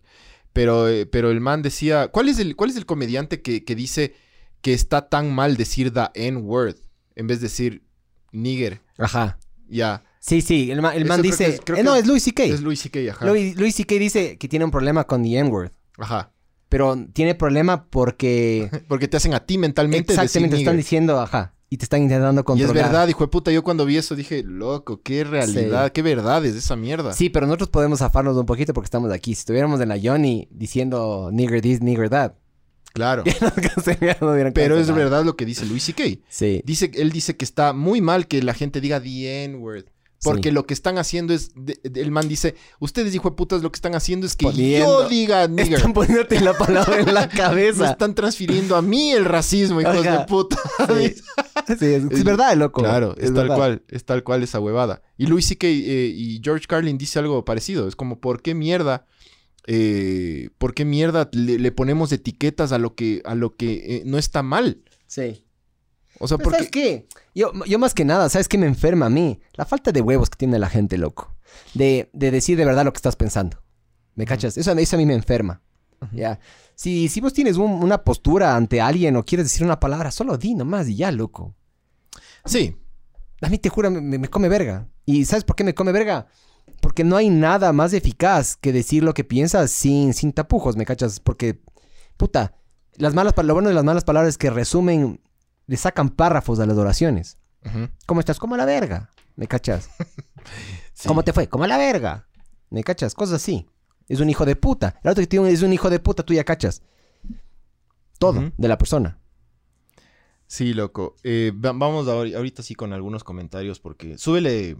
Pero, eh, pero el man decía, ¿cuál es el, cuál es el comediante que, que dice que está tan mal decir the N-word? en vez de decir nigger. Ajá. Ya. Sí, sí, el, ma- el man dice... es- eh, no, es- Louis C.K. Es Louis C.K., ajá. Louis, Louis C.K. dice que tiene un problema con the N-word. Ajá. Pero tiene problema porque... (laughs) Porque te hacen a ti mentalmente exactamente, están nigger. diciendo, ajá. Y te están intentando Y controlar. es verdad, hijo de puta. Yo cuando vi eso dije, loco, qué realidad, qué verdad es esa mierda. Sí, pero nosotros podemos zafarnos un poquito porque estamos aquí. Si estuviéramos en la Johnny diciendo nigger this, nigger that, Claro. (laughs) hubieran Pero es verdad lo que dice Louis C.K. Sí. Dice, él dice que está muy mal que la gente diga the N-word. Porque Sí. lo que están haciendo es, de- de- el man dice, ustedes hijo de putas lo que están haciendo es que Poniendo- yo diga (laughs) nigger. Están poniéndote la palabra en la (laughs) Me cabeza. están transfiriendo a mí el racismo, hijos de puta. (laughs) Sí. Sí, es, es verdad, loco. Claro, es, tal verdad. cual, es tal cual esa huevada. Y Louis C.K. eh, y George Carlin dice algo parecido. Es como, ¿por qué mierda? eh, ¿Por qué mierda le, le ponemos etiquetas a lo que, a lo que eh, no está mal? Sí. O sea, porque... ¿Sabes qué? Yo, yo más que nada, ¿sabes qué me enferma a mí? La falta de huevos que tiene la gente, loco. De, de decir de verdad lo que estás pensando. ¿Me cachas? Eso, eso a mí me enferma. Ya. Si, si vos tienes un- una postura ante alguien o quieres decir una palabra, solo di nomás y ya, loco. Sí, A mí te juro, me, me- me come verga. ¿Y sabes por qué me come verga? Porque no hay nada más eficaz que decir lo que piensas sin, sin tapujos, ¿me cachas? Porque, puta, las malas, lo bueno de las malas palabras es que resumen, le sacan párrafos a las oraciones. ¿Cómo estás? Como la verga. ¿Me cachas? (laughs) Sí. ¿Cómo te fue? Como la verga. ¿Me cachas? Cosas así. Es un hijo de puta. El otro que tiene un- es un hijo de puta, tú ya cachas. Todo de la persona. Sí, loco. Eh, va- vamos ahori- ahorita sí con algunos comentarios porque... Súbele.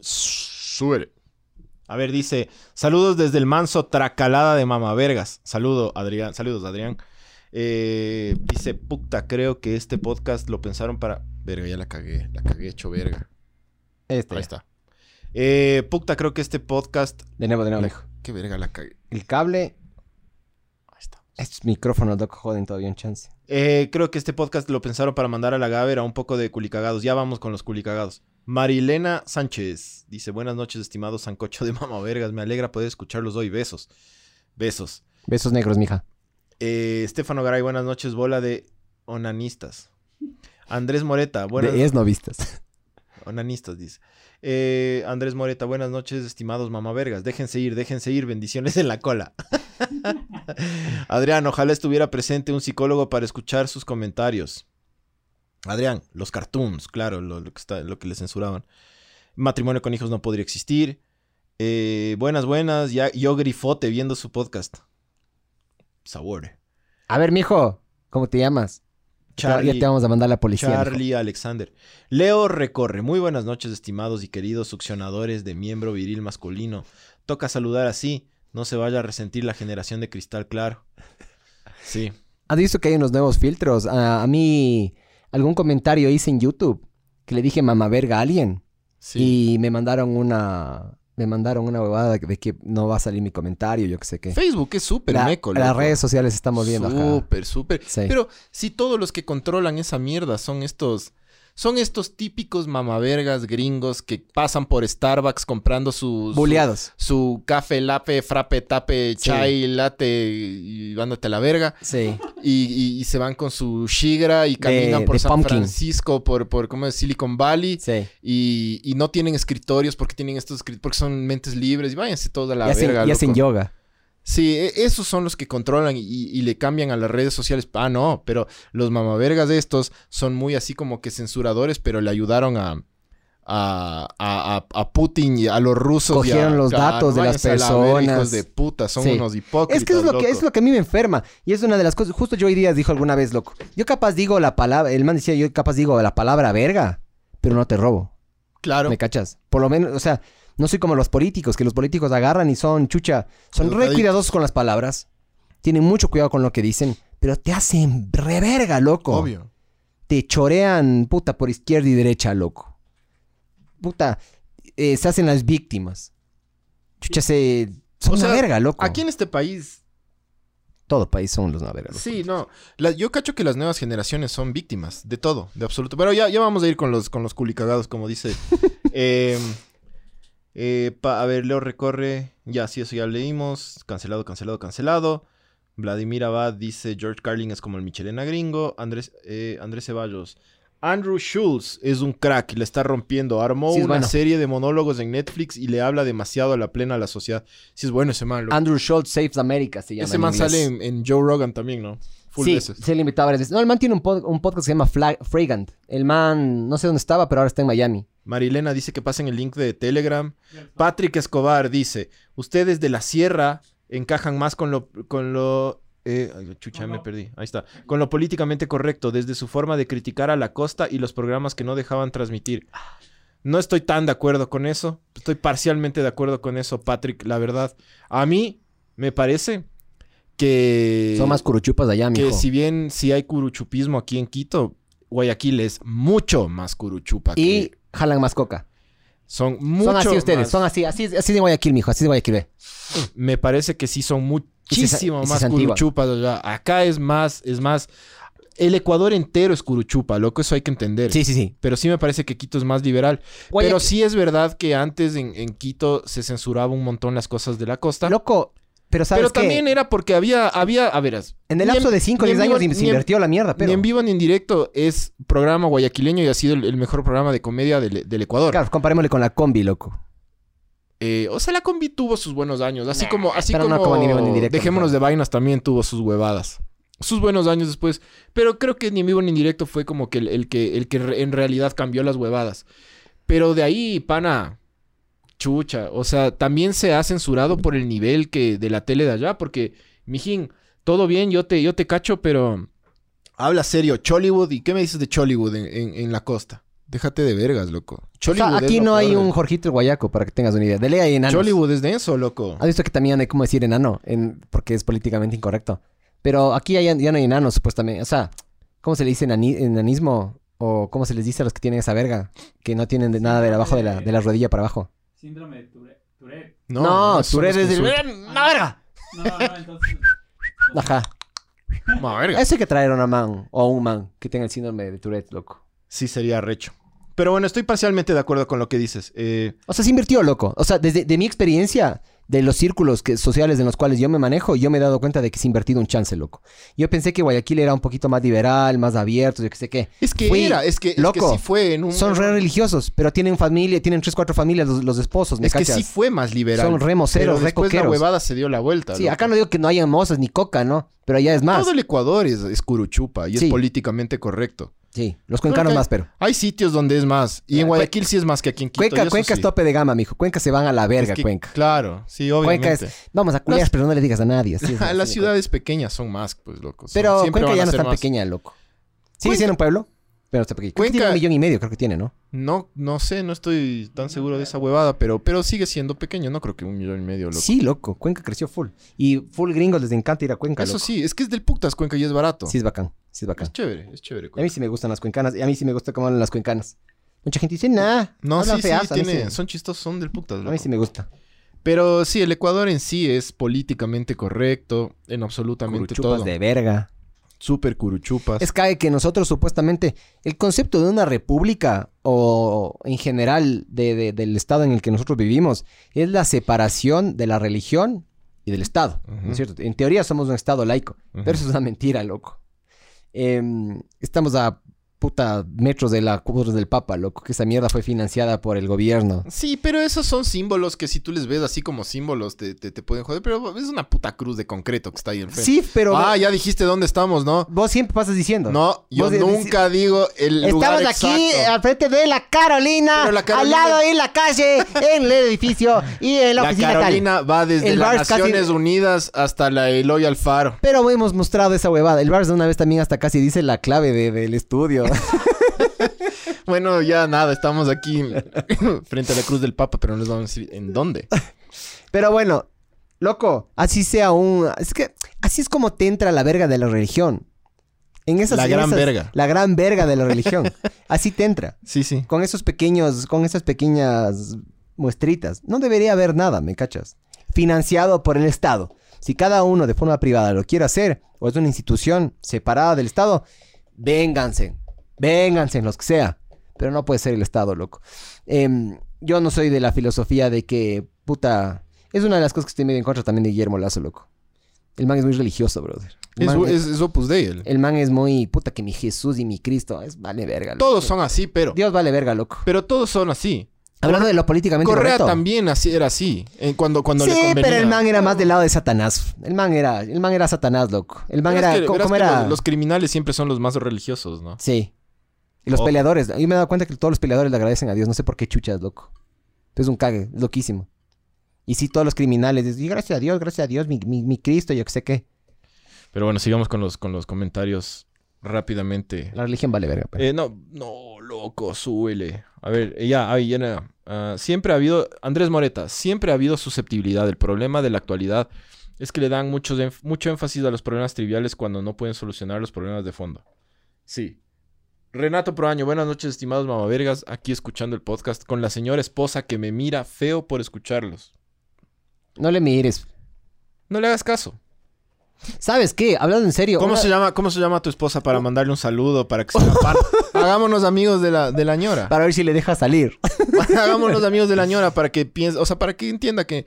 Súbele. A ver, dice... Saludos desde el manso Tracalada de Mamavergas. Saludo, Adrián. Saludos, Adrián. Eh, dice, puta, creo que este podcast lo pensaron para... Verga, ya la cagué. La cagué hecho verga. Este. Ahí está. Eh, puta, creo que este podcast... De nuevo, de nuevo. La-. Qué verga la cagué. El cable. Ahí está. Estos micrófonos, loco, joden todavía un chance. Eh, creo que este podcast lo pensaron para mandar a la Gavera un poco de culicagados. Ya vamos con los culicagados. Marilena Sánchez dice: Buenas noches, estimado Sancocho de (laughs) Mama Vergas. Me alegra poder escucharlos hoy. Besos. Besos. Besos negros, mija. Eh, Estefano Garay, buenas noches, bola de onanistas. Andrés Moreta, buenas De es novistas. (laughs) Onanistas, dice. Eh, Andrés Moreta, buenas noches, estimados mamavergas. Déjense ir, déjense ir. Bendiciones en la cola. (laughs) Adrián, ojalá estuviera presente un psicólogo para escuchar sus comentarios. Adrián, los cartoons, claro, lo, lo que, está, lo que le censuraban. Matrimonio con hijos no podría existir. Eh, buenas, buenas. Ya, yo grifote viendo su podcast. Sabor. A ver, mijo, ¿cómo te llamas? Ya- Ya te vamos a mandar a la policía. Charlie Alexander. Leo recorre. Muy buenas noches, estimados y queridos succionadores de miembro viril masculino. Toca saludar así. No se vaya a resentir la generación de cristal claro. Sí. ¿Has visto que hay unos nuevos filtros? A, a mí, algún comentario hice en YouTube que le dije mamá verga a alguien. sí. Y me mandaron una. Me mandaron una huevada de que- que no va a salir mi comentario, yo qué sé qué. Facebook es súper La- meco, las redes sociales moviendo acá. Súper, súper. Sí. Pero si todos los que controlan esa mierda son estos... Son estos típicos mamavergas gringos que pasan por Starbucks comprando su... su- Buleados. Su café, lape, frappe, tape, Sí. chai, latte y dándote la verga. Sí. Y, y- y se van con su shigra y caminan por de San pumpkin. Francisco, por, por ¿cómo es? Silicon Valley. Sí. Y, y no tienen escritorios porque tienen estos escritorios, porque son mentes libres. Y váyanse todos a la y hacen, verga, y hacen yoga. Sí, e- esos son los que controlan y, y le cambian a las redes sociales. Ah, no, pero los mamavergas de estos son muy así como que censuradores, pero le ayudaron a... A, a, Putin y a los rusos. y Cogieron los a- datos de las la personas. hijos de puta, son Sí. unos hipócritas. Es que es lo que, es lo que a mí me enferma. Y es una de las cosas. Justo Joey Díaz dijo alguna vez, loco. Yo capaz digo la palabra. El man decía, yo capaz digo la palabra verga, pero no te robo. Claro. ¿Me cachas? Por lo menos, o sea, no soy como los políticos, que los políticos agarran y son chucha. Son re cuidadosos con las palabras. Tienen mucho cuidado con lo que dicen, pero te hacen reverga, loco. Obvio. Te chorean, puta, por izquierda y derecha, loco. Puta, eh, se hacen las víctimas. Chucha, se. Son O sea, una verga, loco. Aquí en este país, Todo país son los loco. sí, no. La- yo cacho que las nuevas generaciones son víctimas de todo, de absoluto. Pero ya, ya vamos a ir con los, con los culicagados, como dice. (laughs) Eh, eh, pa- a ver, Leo recorre. Ya, sí, eso ya leímos. Cancelado, cancelado, cancelado. Vladimir Abad dice: George Carlin es como el Michelena gringo. Andrés, eh, Andrés Ceballos. Andrew Schultz es un crack, le está rompiendo. Armó Sí, es una bueno. serie de monólogos en Netflix y le habla demasiado a la plena a la sociedad. Sí, es bueno ese man. loco. Andrew Schultz Saves America se llama. Ese en man inglés. sale en, en Joe Rogan también, ¿no? Full sí, veces. se le invitaba varias veces. No, el man tiene un, pod- un podcast que se llama Fla- Fragant. El man, no sé dónde estaba, pero ahora está en Miami. Marilena dice que pasen el link de Telegram. Patrick Escobar dice, ustedes de la sierra encajan más con lo... Con lo eh, ay, chucha, Con me lo- perdí. Ahí está. Con lo políticamente correcto, desde su forma de criticar a la costa y los programas que no dejaban transmitir. No estoy tan de acuerdo con eso. Estoy parcialmente de acuerdo con eso, Patrick, la verdad. A mí me parece que... Son más curuchupas de allá, que mijo. si bien sí hay curuchupismo aquí en Quito, Guayaquil es mucho más curuchupa. Y que- jalan más coca. son mucho son así ustedes, más- son así, así, así de Guayaquil, mijo, así de Guayaquil, ve. Me parece que sí son muchísimo más curuchupas. Acá es más, es más... El Ecuador entero es curuchupa, loco, eso hay que entender. Sí, sí, sí. Pero sí me parece que Quito es más liberal. Guayaquil- Pero sí es verdad que antes en, en Quito se censuraba un montón las cosas de la costa. Loco, pero sabes pero qué? también era porque había, había, a veras. En el lapso de 5 o ni 10 en años vivo- se en- invirtió la mierda, pero... Ni en vivo ni en directo es programa guayaquileño y ha sido el, el mejor programa de comedia del, del Ecuador. Claro, comparémosle con la combi, loco. Eh, o sea, la combi tuvo sus buenos años. Así como, así pero no como, como ni vivo ni en directo, Dejémonos no. de vainas también tuvo sus huevadas. Sus buenos años después. Pero creo que ni en vivo ni en directo fue como que el, el que, el que re- en realidad cambió las huevadas. Pero de ahí, pana, chucha. O sea, también se ha censurado por el nivel que de la tele de allá. Porque, mijín, todo bien, yo te, yo te cacho, pero habla serio. Chollywood, ¿y qué me dices de Chollywood en, en- en la costa? Déjate de vergas, loco. O sea, Chollywood aquí no hay un del- Jorgito el Guayaco, para que tengas una idea. De ley hay enanos. Chollywood es denso, loco. ¿Has visto que también hay como decir enano? En, porque es políticamente incorrecto. Pero aquí ya, ya no hay enanos, supuestamente. O sea, ¿cómo se le dice enani- enanismo? ¿O cómo se les dice a los que tienen esa verga? Que no tienen de nada de abajo de la, de la rodilla para abajo. Síndrome de Tourette. Tourette. No, no eres es del... insulto. ¡Una verga! No, no, entonces. (laughs) Ajá. Ma, verga. Eso hay que traer a una man o un man que tenga el síndrome de Tourette, loco. Sí, sería recho. Pero bueno, estoy parcialmente de acuerdo con lo que dices. Eh, O sea, se invirtió, loco. O sea, desde de mi experiencia, de los círculos que, sociales en los cuales yo me manejo, yo me he dado cuenta de que se ha invertido un chance, loco. Yo pensé que Guayaquil era un poquito más liberal, más abierto, yo qué sé qué. es que Fui- era, es que, es que loco, sí fue en un... Son re religiosos, pero tienen familia, tienen tres, cuatro familias los, los esposos, ¿me Es que sí fue más liberal. Son re moceros, pero re después la huevada se dio la vuelta. Sí, loco. acá no digo que no haya mozas ni coca, ¿no? Pero allá es más. Todo el Ecuador es, es curuchupa y Sí. es políticamente correcto. Sí, los cuencanos más, pero. Hay sitios donde es más. Y en Cue- Guayaquil sí es más que aquí en Quito. y Cuenca, eso Cuenca es tope de gama, mijo. Cuenca se van a la verga, Es que, Cuenca. Claro, sí, Cuenca obviamente. es. Vamos a culiar, Las- pero no le digas a nadie. así es, (laughs) Las de ciudades pequeñas son más, pues, locos. Pero Siempre Cuenca ya no es tan más. pequeña, loco. Sigue Cuenca- siendo un pueblo, pero está pequeño. Creo que Cuenca- tiene un millón y medio, creo que tiene, ¿no? No, no sé, no estoy tan seguro de esa huevada, pero, pero sigue siendo pequeño. No creo que un millón y medio, loco. Sí, loco. Cuenca creció full. Y full gringos les encanta ir a Cuenca, Eso loco. sí, es que es del putas Cuenca y es barato. Sí, es bacán. Sí, es bacán. Es chévere, es chévere. A mí Cuenca. sí me gustan las cuencanas. Y a mí sí me gusta cómo hablan las cuencanas. Mucha gente dice, nah. No, hablan sí, feas. sí, a mí tiene, sí. son chistosos, son del putas, A loco. mí sí me gusta. Pero sí, el Ecuador en sí es políticamente correcto en absolutamente Curuchupas todo. de verga. Súper curuchupas. Es que, que nosotros supuestamente, el concepto de una república o en general de- de- del estado en el que nosotros vivimos es la separación de la religión y del estado, ¿no es cierto? En teoría somos un estado laico, pero eso es una mentira, loco. Em, estamos a puta metros de la cruz del Papa, loco, que esa mierda fue financiada por el gobierno. Sí, pero esos son símbolos que si tú les ves así como símbolos te, te, te pueden joder. Pero es una puta cruz de concreto que está ahí enfrente. Sí, pero Ah, ya dijiste dónde estamos, ¿no? vos siempre pasas diciendo. No, yo Vos de- nunca digo el lugar Estamos aquí exacto. al frente de la Carolina, al lado en la calle, en el edificio y en la, La oficina tal. Carolina va desde El las casi- Naciones Unidas hasta la Eloy Alfaro. Pero hemos mostrado esa huevada. El Bars de una vez también hasta casi dice la clave de- del estudio. (laughs) Bueno, ya nada, estamos aquí (coughs) frente a la cruz del Papa, pero no les vamos a decir en dónde. Pero bueno, loco, así sea un... Es que así es como te entra la verga de la religión. En esas, La en gran esas- verga. La gran verga de la religión. Así te entra. Sí, sí. Con esos pequeños, con esas pequeñas muestritas. No debería haber nada, ¿me cachas? Financiado por el Estado. Si cada uno de forma privada lo quiere hacer, o es una institución separada del Estado, vénganse. Vénganse, los que sea. Pero no puede ser el Estado, loco. Em, yo no soy de la filosofía de que, puta... Es una de las cosas que estoy medio en contra también de Guillermo Lazo, loco. El man es muy religioso, brother. El Es, es, es Opus Dei. él. el man es muy puta que mi Jesús y mi Cristo. Es vale verga. loco. Todos son así, pero... Dios vale verga, loco. Pero todos son así. Hablando de lo políticamente Correa correcto. también así, era así. eh, cuando cuando le sí, convenía. pero el man era más del lado de Satanás. El man era, el man era Satanás, loco. El man era, que- ¿cómo, era? Los, los criminales siempre son los más religiosos, ¿no? Sí. Y los Oh. peleadores. Yo me he dado cuenta que todos los peleadores le agradecen a Dios. No sé por qué chuchas, loco. Es un cague, es loquísimo. Y sí, todos los criminales. dicen, "Y gracias a Dios, gracias a Dios, mi, mi, mi Cristo, yo que sé qué. Pero bueno, sigamos con los, con los comentarios rápidamente. La religión vale verga. pues. Eh, no, no, loco, súbele. A ver, eh, ya, ahí, ya. Ah, siempre ha habido, Andrés Moreta, siempre ha habido susceptibilidad. El problema de la actualidad es que le dan mucho, mucho énfasis a los problemas triviales cuando no pueden solucionar los problemas de fondo. Sí. Renato Proaño, buenas noches, estimados mamavergas. Aquí escuchando el podcast con la señora esposa que me mira feo por escucharlos. No le mires. No le hagas caso. ¿Sabes qué? Hablando en serio. ¿Cómo una- se llama, cómo se llama tu esposa para mandarle un saludo, para que se (laughs) la par- (laughs) Hagámonos amigos de la, de la ñora. Para ver si le deja salir. (laughs) Hagámonos amigos de la ñora para que piense, o sea, para que entienda que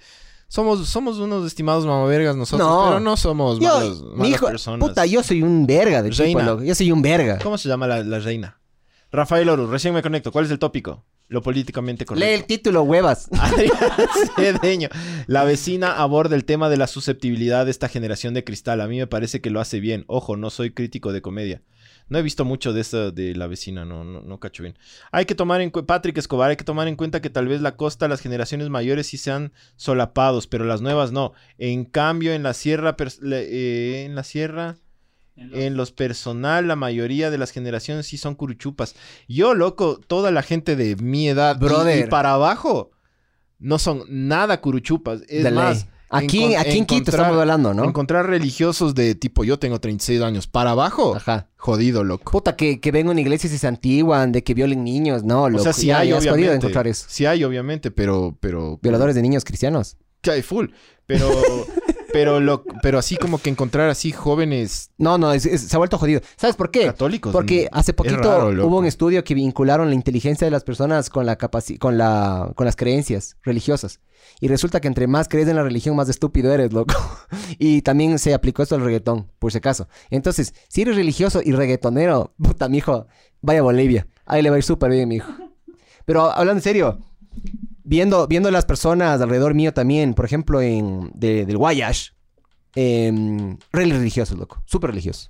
somos, somos unos estimados mamavergas nosotros, No. pero no somos Yo, malos, malas hijo, personas. puta, yo soy un verga de tipo, Reina. loco. Yo soy un verga. ¿Cómo se llama la, la reina? Rafael Oro, recién me conecto. ¿Cuál es el tópico? Lo políticamente correcto. Lee el título, huevas. (laughs) Adrián Cedeño. La vecina aborda el tema de la susceptibilidad de esta generación de cristal. A mí me parece que lo hace bien. Ojo, no soy crítico de comedia. No he visto mucho de esa de la vecina, no, no, no cacho bien. Hay que tomar en cuenta, Patrick Escobar, hay que tomar en cuenta que tal vez la costa, las generaciones mayores sí sean solapados, pero las nuevas no. En cambio, en la sierra, eh, en la sierra, En los- en los personal, la mayoría de las generaciones sí son curuchupas. Yo, loco, toda la gente de mi edad y- Brother. y, para abajo no son nada curuchupas. Es De ley. Aquí, encon- aquí en Quito estamos hablando, ¿no? encontrar religiosos de tipo, yo tengo 36 años, para abajo, Ajá. jodido, loco. Puta, que, que vengan a una iglesia y se antiguan, de que violen niños. No, O loco. sea, sí ya- hay, ya es obviamente. encontrar eso. Sí hay, obviamente, pero... pero Violadores de niños cristianos. Que hay full. Pero... (laughs) pero, lo, pero así como que encontrar así jóvenes No, no, es- es- se ha vuelto jodido. ¿Sabes por qué? católicos. Porque hace poquito raro, hubo un estudio que vincularon la inteligencia de las personas con la capaci- con la con las creencias religiosas. Y resulta que entre más crees en la religión, más estúpido eres, loco. (laughs) y también se aplicó esto al reggaetón, por si acaso. Entonces, si eres religioso y reggaetonero, (laughs) puta, mijo, vaya a Bolivia. Ahí le va a ir súper bien, mijo. Pero hablando en serio, viendo, viendo las personas alrededor mío también, por ejemplo, en de- del Guayash, em, re religiosos, loco. Súper religiosos.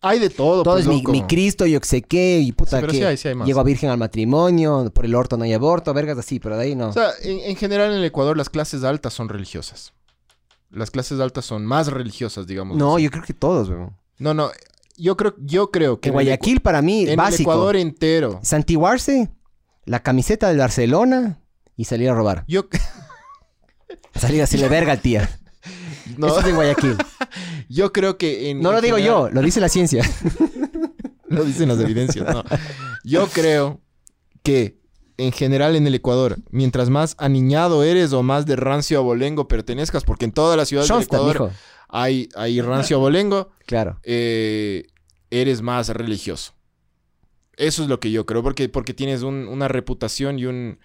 Hay de todo, Todo pues, es mi, Cristo, yo que sé qué, y puta Sí, pero que sí hay, sí hay más. llego a virgen al matrimonio, por el orto no hay aborto, vergas así, pero de ahí no. O sea, en, en general en el Ecuador las clases altas son religiosas. Las clases altas son más religiosas, digamos. no, así. yo creo que todos, weón. No, no. Yo creo, yo creo que En en el Guayaquil para mí, en el básico. Ecuador entero. Santiguarse, la camiseta del Barcelona y salir a robar. Yo, Salir a hacerle (laughs) verga al tía. no, Eso es en Guayaquil. (laughs) yo creo que en No lo digo general- yo, lo dice la ciencia. (laughs) Lo dicen las evidencias, no. Yo creo que en general en el Ecuador, mientras más aniñado eres o más de rancio abolengo pertenezcas, porque en todas las ciudades del Ecuador hay, hay rancio abolengo, Claro. eh, eres más religioso. Eso es lo que yo creo, porque, porque tienes un- una reputación y un,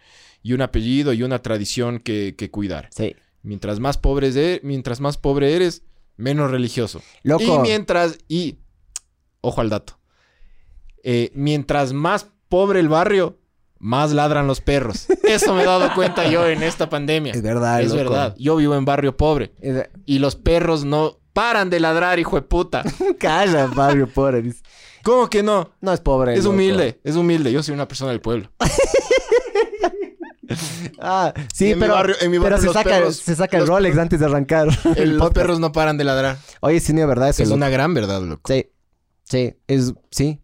y un apellido y una tradición que, que cuidar. Sí. Mientras más, pobres e- mientras más pobre eres, menos religioso. Loco. Y mientras, y, ojo al dato, Eh, mientras más pobre el barrio, más ladran los perros. (laughs) Eso me he dado cuenta yo en esta pandemia. Es verdad, Es loco. verdad. Yo vivo en barrio pobre Es- y los perros no paran de ladrar, hijo de puta. (laughs) Calla, barrio pobre. ¿Cómo que no? No es pobre. Es loco. humilde, es humilde. Yo soy una persona del pueblo. (laughs) (laughs) Ah, sí, En mi pero, barrio- en mi pero barrio se, los saca, perros- se saca el los Rolex antes de arrancar. (laughs) El- los podcast. perros no paran de ladrar. Oye, sí, no es verdad eso. Es loco. una gran verdad, loco. Sí, sí, es, sí.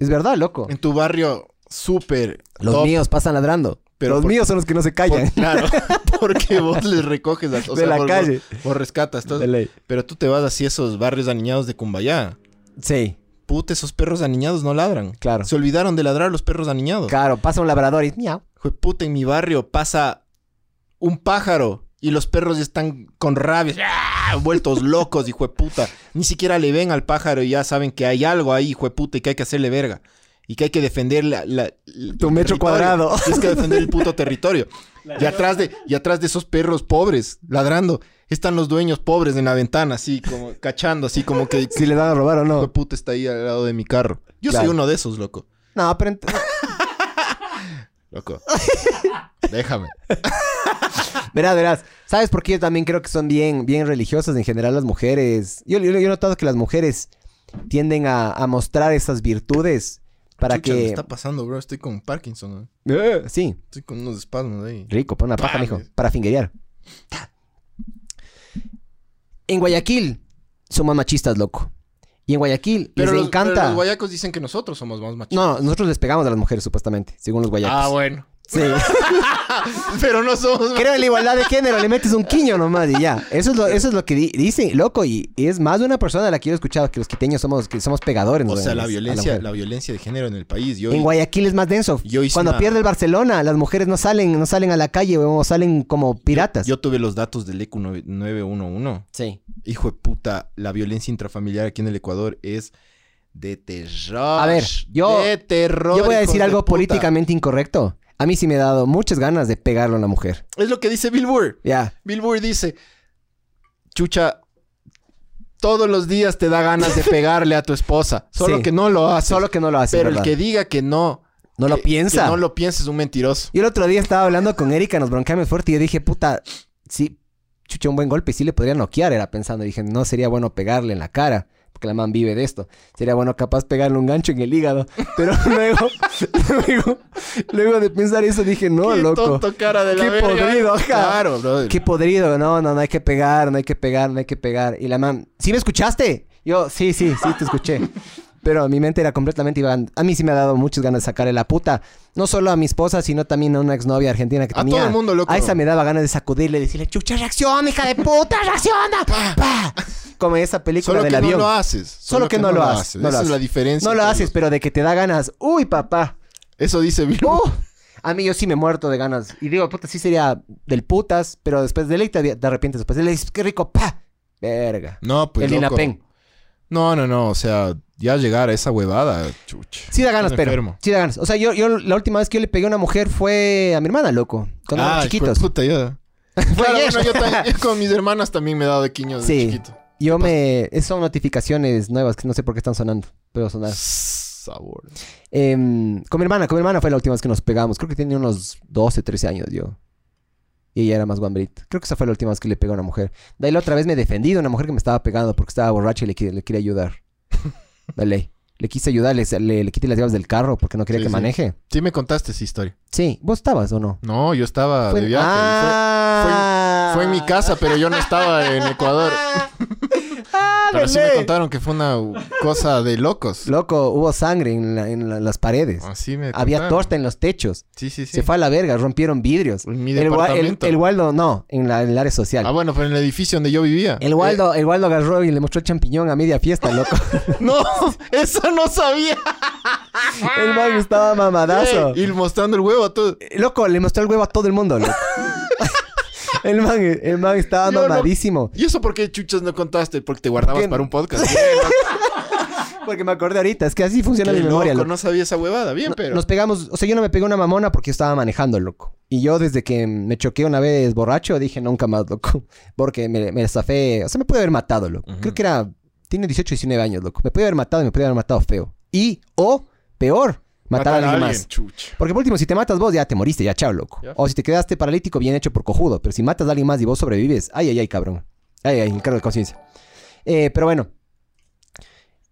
Es verdad, loco. En tu barrio, súper. Los top, míos pasan ladrando. Pero los por- míos son los que no se callan. claro, (laughs) porque vos les recoges a, o De sea, la vos- calle. Vos, vos rescatas todo. De ley. Pero tú te vas así a esos barrios aniñados de Cumbayá. Sí, Puta, esos perros aniñados no ladran. Claro. Se olvidaron de ladrar los perros aniñados. claro, pasa un labrador y miau. Puta, en mi barrio pasa un pájaro y los perros ya están con rabia, ¡ah! vueltos locos, hijo de puta. Ni siquiera le ven al pájaro y ya saben que hay algo ahí, hijo de puta, y que hay que hacerle verga. Y que hay que defender la, Tu metro territorio. cuadrado. Tienes que defender el puto territorio. (laughs) Y atrás, de, y atrás de esos perros pobres ladrando están los dueños pobres en la ventana, así como (laughs) cachando, así como que... Si le van a robar o no. puta está ahí al lado de mi carro. Yo soy uno de esos, loco. No, pero... (laughs) Loco. Déjame. (laughs) Verás, verás. ¿Sabes por qué yo también creo que son bien, bien religiosas en general las mujeres? Yo, yo, yo he notado que las mujeres tienden a, a mostrar esas virtudes para Chucha, que... está pasando, bro? Estoy con Parkinson. ¿no? Eh, Sí, Estoy con unos espasmos ahí. rico, pon una paja, mijo, para fingerear. En Guayaquil somos machistas, loco. Y en Guayaquil Pero les los, pero encanta... los guayacos dicen que nosotros somos más machistas. No, nosotros les pegamos a las mujeres, supuestamente, según los guayacos. Ah, bueno. Sí. (laughs) Pero no somos... Creo en la igualdad de género, le metes un quiño nomás y ya. Eso es lo, eso es lo que di- dicen, loco, y, y es más de una persona a la que yo he escuchado que los quiteños somos, que somos pegadores. O ¿no? sea, la violencia, la violencia de género en el país. Yo, En Guayaquil es más denso. yo Cuando una- pierde el Barcelona, las mujeres no salen, no salen a la calle o salen como piratas. yo tuve los datos del ECU 9- 911. sí. Hijo de puta, la violencia intrafamiliar aquí en el Ecuador es de terror. A ver, yo- De terror. Yo voy a decir de algo políticamente incorrecto. A mí sí me ha dado muchas ganas de pegarle a una mujer. Es lo que dice Bill Burr. Ya. Bill Burr dice, chucha, todos los días te da ganas de (laughs) pegarle a tu esposa. Solo Sí. que no lo haces. Solo que no lo hace. Pero el que diga que no... no lo piensa. Que no lo piensa es un mentiroso. Yo el otro día estaba hablando con Erika, nos bronqueamos fuerte y yo dije, puta, sí, chucha, un buen golpe, sí le podría noquear, era pensando. Dije, no sería bueno pegarle en la cara, porque la man vive de esto. Sería bueno capaz pegarle un gancho en el hígado. Pero (laughs) luego, luego, luego de pensar eso dije, no, Qué loco. tonto cara de la Qué verga. podrido, ajá. Claro, brother. Qué podrido, no, no, no hay que pegar, no hay que pegar, no hay que pegar. Y la man, ¿sí me escuchaste? Yo, sí, sí, sí, te escuché. Pero mi mente era completamente iba. A mí sí me ha dado muchas ganas de sacarle la puta. No solo a mi esposa, sino también a una exnovia argentina que A tenía. todo el mundo, loco. A esa me daba ganas de sacudirle y decirle, chucha, reacciona, hija de puta, reacciona. (laughs) Pa. Como esa película Solo del que avión. no lo haces. Solo que no lo haces, no lo Esa es haces. la diferencia. No lo haces, los- pero de que te da ganas. Uy, papá. Eso dice Bill Burr. Uh, a mí yo sí me he muerto de ganas. Y digo, puta, sí sería del putas, pero después de ley te, te arrepientes. Después de ley dices, qué rico, pa. Verga. No, pues el loco. Dinapen. No, no, no. O sea, ya llegar a esa huevada, chucha. Sí da ganas, pero. enfermo. Sí da ganas. O sea, yo, yo la última vez que yo le pegué a una mujer fue a mi hermana, loco. Cuando Ah, de chiquitos. Puta, ya. (laughs) Claro, bueno, yo también, (laughs) con mis hermanas también me he dado de quiños de Sí. chiquito. Yo me... Son notificaciones nuevas que no sé por qué están sonando. Pero sonar. Sabor. Em, con mi hermana, con mi hermana fue la última vez que nos pegamos. Creo que tenía unos 12, 13 años yo. Y ella era más guambrit. Creo que esa fue la última vez que le pegó a una mujer. De ahí la otra vez me defendí de una mujer que me estaba pegando porque estaba borracha y le, le quería ayudar. Dale. Le quise ayudar, le, le, le quité las llaves del carro porque no quería Sí, que sí. maneje. Sí me contaste esa historia. Sí, ¿vos estabas o no? No, yo estaba Fue- de viaje. fue- Ah. Fue en mi casa, pero yo no estaba en Ecuador. (laughs) Ah, Pero sí me contaron que fue una cosa de locos. Loco, hubo sangre en, la- en la- las paredes. Así me Había contaron. torta en los techos. Sí, sí, sí. Se fue a la verga, rompieron vidrios. En mi el, Waldo, no, en, la, en el área social. Ah, bueno, pero en el edificio donde yo vivía. El Waldo, el Waldo agarró y le mostró el champiñón a media fiesta, loco. Eh, (laughs) no, eso no sabía. el man estaba mamadazo. Eh, y mostrando el huevo a todo. Loco, le mostró el huevo a todo el mundo, loco. (laughs) el, man, el man estaba Yo no- mamadísimo. ¿Y eso por qué chuchas no contaste? Porque te guardabas para un podcast. (laughs) Porque me acordé ahorita, es que así funciona Qué mi memoria, loco, loco. no sabía esa huevada. Bien, No- pero... Nos pegamos, o sea, yo no me pegué una mamona porque estaba manejando, loco. Y yo desde que me choqué una vez borracho, dije nunca más, loco. Porque me, me zafé, o sea, me puede haber matado, loco. Creo que era, tiene 18, 19 años, loco. Me puede haber matado y me puede haber matado feo. Y, o, peor, matar, a alguien, más. chucha. Porque por último, si te matas vos, ya te moriste, ya chao, loco. Ya. O si te quedaste paralítico, bien hecho por cojudo. Pero si matas a alguien más y vos sobrevives, ay, ay, ay, cabrón. Ay, ay, encargo de conciencia. Eh, pero bueno,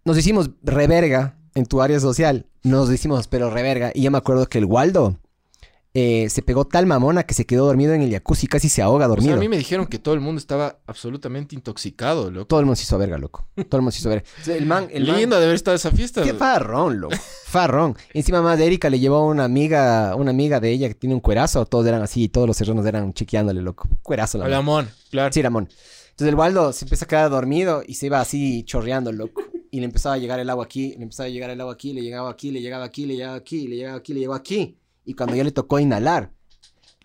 nos hicimos reverga en tu área social. Nos hicimos, pero reverga. Y yo me acuerdo que el Waldo eh, se pegó tal mamona que se quedó dormido en el jacuzzi, casi se ahoga O sea, dormido. a mí me dijeron que todo el mundo estaba absolutamente intoxicado, loco. Todo el mundo se hizo verga, loco. Todo el mundo se hizo verga. O sea, el man, el man- de haber estado esa fiesta. Qué farrón, loco. Farrón. Encima más de Erika le llevó una amiga, una amiga de ella que tiene un cuerazo. Todos eran así, todos los serranos eran chequeándole, loco. Cuerazo la. Mon. Claro. Sí, Ramón. Entonces el Waldo se empieza a quedar dormido y se iba así chorreando, loco. Y le empezaba a llegar el agua aquí, le empezaba a llegar el agua aquí, le llegaba aquí, le llegaba aquí, le llegaba aquí, le llegaba aquí, le llegó aquí. Y cuando ya le tocó inhalar,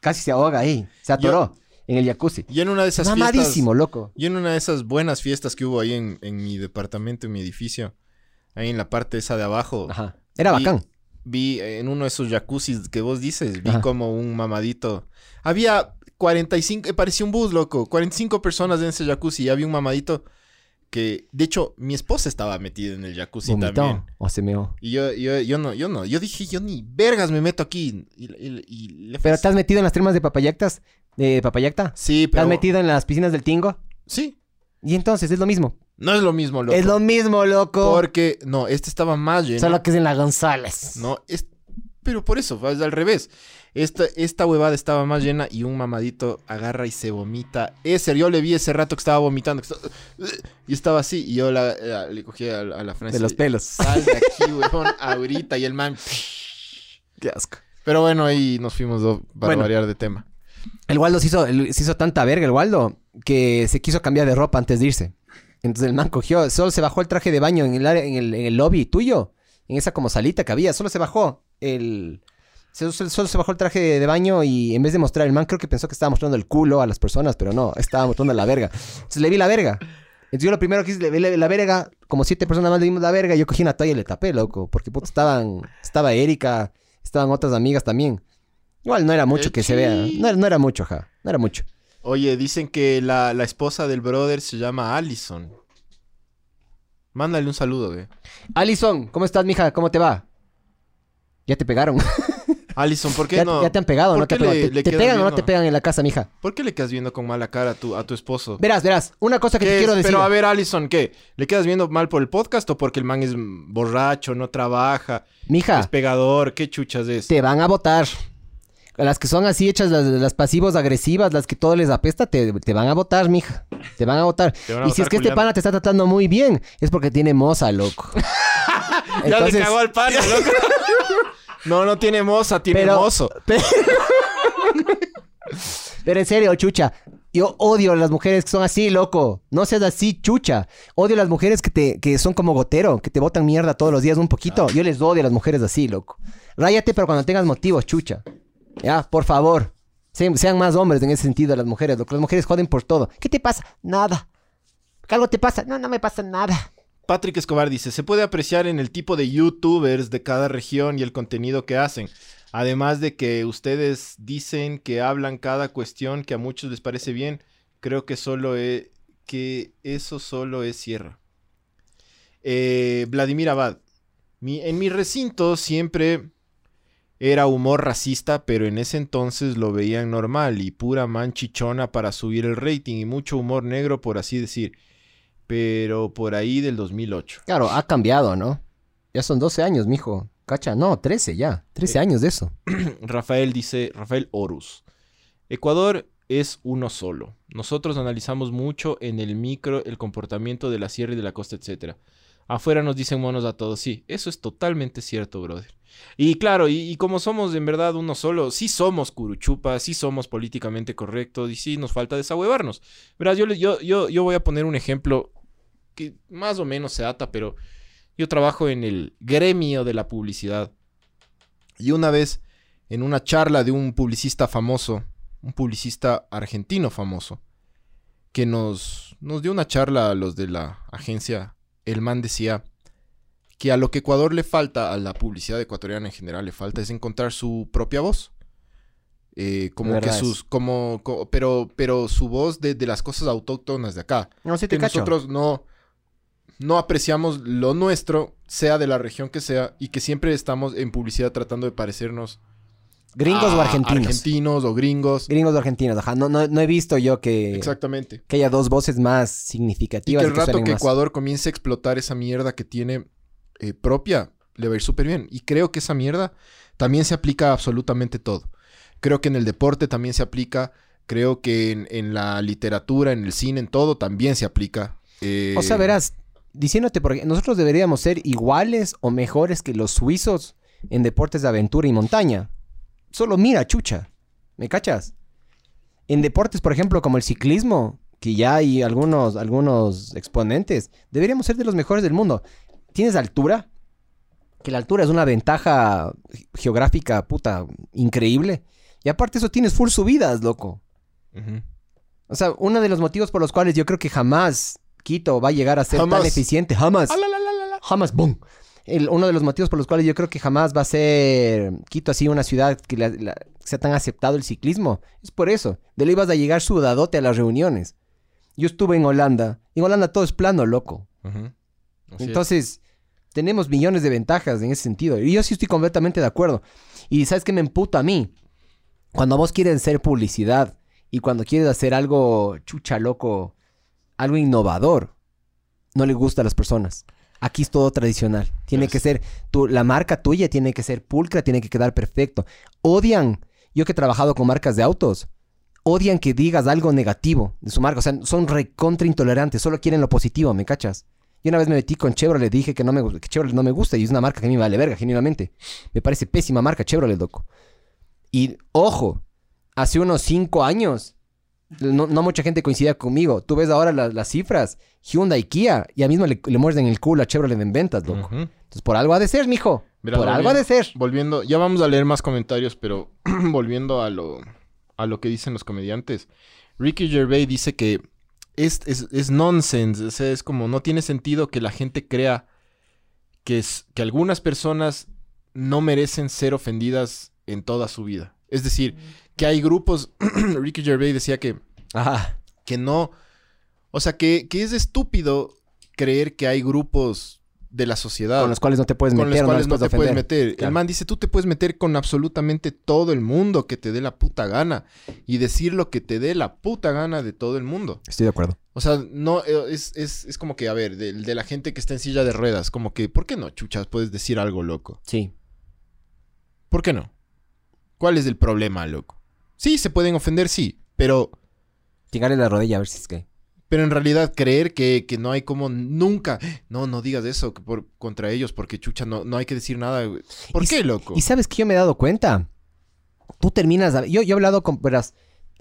casi se ahoga ahí. Se atoró en el jacuzzi. Y en una de esas fiestas... Mamadísimo, loco. Y en una de esas buenas fiestas que hubo ahí en, en mi departamento, en mi edificio, ahí en la parte esa de abajo, Ajá. Era bacán. vi en uno de esos jacuzzis que vos dices, vi Ajá. como un mamadito. Había 45, eh, parecía un bus, loco. 45 personas en ese jacuzzi y había un mamadito que, de hecho, mi esposa estaba metida en el jacuzzi Vomitó también. o se meó. Y yo, yo, yo no, yo no. Yo dije, yo ni vergas me meto aquí. Y, y- y le Pero has metido en las termas de Papayactas, de Papayacta. Sí, ¿Te pero... has metido en las piscinas del Tingo? Sí. Y entonces es lo mismo. No es lo mismo, loco. Es lo mismo, loco. Porque, no, este estaba más lleno. Solo que es en la González. No, es... Pero por eso, es al revés. Esta, esta huevada estaba más llena y un mamadito agarra y se vomita. Ese, yo le vi ese rato que estaba vomitando. que estaba- Y estaba así. Y yo la- la- le cogí a, a la frente. De los pelos. Sal de aquí, weón, ahorita. Y el man... (laughs) Qué asco. Pero bueno, ahí nos fuimos do- para Bueno. variar de tema. El Waldo se hizo, el- se hizo tanta verga, el Waldo, que se quiso cambiar de ropa antes de irse. Entonces el man cogió, solo se bajó el traje de baño en el, en el, en el lobby tuyo, en esa como salita que había, solo se bajó el... se- Solo, se bajó el traje de, de baño y en vez de mostrar el man, creo que pensó que estaba mostrando el culo a las personas, pero no, estaba mostrando la verga. Entonces le vi la verga. Entonces yo lo primero que hice, le vi la, la verga, como siete personas más le vimos la verga, yo cogí una toalla y le tapé, loco, porque puta, estaban, estaba Erika, estaban otras amigas también. Igual no era mucho que se vea, no, era- no era mucho, ja, no era mucho. Oye, dicen que la, la esposa del brother se llama Allison. Mándale un saludo, ve. Alison, ¿cómo estás, mija? ¿Cómo te va? Ya te pegaron. (laughs) Allison, ¿por qué ya, no? ya te han pegado, ¿Por ¿no? Te, qué han le- pegado. ¿Te- le te quedas pegan o no te pegan en la casa, mija? ¿Por qué le quedas viendo con mala cara a tu, a tu esposo? Verás, verás, una cosa que ¿Qué te es? quiero decir. Pero a ver, Allison, ¿qué? ¿Le quedas viendo mal por el podcast o porque el man es borracho, no trabaja, Mija, es pegador? ¿Qué chuchas es? te van a votar. Las que son así hechas, las, las pasivos agresivas, las que todo les apesta, te, te van a votar, mija. Te van a votar. Te van a Y si es que este pana te está tratando muy bien, es porque tiene moza, loco. (laughs) Ya le cagó al pana, loco. (laughs) no, no tiene moza, tiene Pero- mozo. (laughs) Pero en serio, chucha. Yo odio a las mujeres que son así, loco. No seas así, chucha. Odio a las mujeres que te que son como gotero, que te botan mierda todos los días un poquito. Yo les odio a las mujeres así, loco. Ráyate, pero cuando tengas motivos, chucha. Ya, por favor. Se- sean más hombres en ese sentido las mujeres, loco. Las mujeres joden por todo. ¿Qué te pasa? Nada. ¿Que algo te pasa? No, no me pasa nada. Patrick Escobar dice, se puede apreciar en el tipo de youtubers de cada región y el contenido que hacen. Además de que ustedes dicen que hablan cada cuestión que a muchos les parece bien, creo que solo es, que eso solo es sierra. Eh, Vladimir Abad, en mi recinto siempre era humor racista, pero en ese entonces lo veían normal y pura manchichona para subir el rating y mucho humor negro, por así decir pero por ahí del 2008. Claro, ha cambiado, ¿no? Ya son 12 años, mijo. Cacha, no, 13 ya. 13 años de eso. (clears throat) Rafael dice, Rafael Horus, Ecuador es uno solo. Nosotros analizamos mucho en el micro el comportamiento de la sierra y de la costa, etc. Afuera nos dicen monos a todos. Sí, eso es totalmente cierto, brother. Y claro, y, y como somos en verdad uno solo, sí somos curuchupas, sí somos políticamente correctos y sí nos falta desahuevarnos. Verás, yo, yo, yo, yo voy a poner un ejemplo que más o menos se ata, pero yo trabajo en el gremio de la publicidad. Y una vez, en una charla de un publicista famoso, un publicista argentino famoso, que nos, nos dio una charla a los de la agencia, el man decía que a lo que Ecuador le falta, a la publicidad ecuatoriana en general le falta, es encontrar su propia voz. Eh, como que sus, como, co- pero, pero su voz de, de las cosas autóctonas de acá No, sí que nosotros no, no apreciamos lo nuestro, sea de la región que sea, y que siempre estamos en publicidad tratando de parecernos Gringos o argentinos. Argentinos o gringos. Gringos o argentinos, ajá. No, no, no he visto yo que, Exactamente. que haya dos voces más Y significativas. que el y rato que. Ecuador comience a explotar esa mierda que tiene eh, propia, le va a ir súper bien. Y creo que esa mierda también se aplica a absolutamente todo. Creo que en el deporte también se aplica. Creo que en, en la literatura, en el cine, en todo también se aplica. Eh, O sea, verás, diciéndote, porque nosotros deberíamos ser iguales o mejores que los suizos en deportes de aventura y montaña. Solo mira, chucha. ¿Me cachas? En deportes, por ejemplo, como el ciclismo, que ya hay algunos, algunos exponentes, deberíamos ser de los mejores del mundo. ¿Tienes altura? Que la altura es una ventaja geográfica, puta, increíble. Y aparte eso tienes full subidas, loco. O sea, uno de los motivos por los cuales yo creo que jamás Quito va a llegar a ser Jamás. tan eficiente, jamás, Ah, jamás, boom, el- uno de los motivos por los cuales yo creo que jamás va a ser Quito así una ciudad que la- la- sea tan aceptado el ciclismo. Es por eso. De ley vas a llegar sudadote a las reuniones. Yo estuve en Holanda. En Holanda todo es plano, loco. Es. Entonces, tenemos millones de ventajas en ese sentido. Y yo sí estoy completamente de acuerdo. Y ¿sabes qué me emputa a mí? Cuando vos quieres hacer publicidad y cuando quieres hacer algo chucha loco, algo innovador, no le gusta a las personas. Aquí es todo tradicional. Tiene Yes. que ser, tu, la marca tuya tiene que ser pulcra, tiene que quedar perfecto. Odian, yo que he trabajado con marcas de autos, odian que digas algo negativo de su marca. O sea, son recontra intolerantes, solo quieren lo positivo, ¿me cachas? Yo una vez me metí con Chevrolet, dije que, no me, que Chevrolet no me gusta y es una marca que a mí me vale verga, genuinamente. Me parece pésima marca Chevrolet, loco. Y ojo, hace unos cinco años, no, no mucha gente coincidía conmigo. Tú ves ahora la- las cifras, Hyundai y Kia, y a mismo le, le muerden el culo a Chevrolet en ventas, loco. Entonces, por algo ha de ser, mijo. Por algo ha de ser. Volviendo, ya vamos a leer más comentarios, pero (clears throat) volviendo a lo, a lo que dicen los comediantes. Ricky Gervais dice que es, es, es nonsense, o sea, es como no tiene sentido que la gente crea que, es, que algunas personas no merecen ser ofendidas en toda su vida. Es decir, que hay grupos, (clears throat) Ricky Gervais decía que, Ajá. que no, o sea, que, que es estúpido creer que hay grupos de la sociedad Con los cuales no te puedes con meter, los cuales no, te puedes meter. Claro. El man dice, tú te puedes meter con absolutamente todo el mundo que te dé la puta gana y decir lo que te dé la puta gana de todo el mundo. Estoy de acuerdo. O sea, no, eh, es, es, es como que, a ver, de, de la gente que está en silla de ruedas, como que, ¿por qué no, chuchas, puedes decir algo loco? Sí. ¿Por qué no? ¿Cuál es el problema, loco? Sí, se pueden ofender, sí, pero, Llegarle la rodilla a ver si es que... pero en realidad creer que, que no hay como nunca, no, no digas eso por, contra ellos, porque chucha, no, no hay que decir nada. ¿Por Y qué, loco? Y sabes que yo me he dado cuenta. Tú terminas. Yo, yo he hablado con. Verás,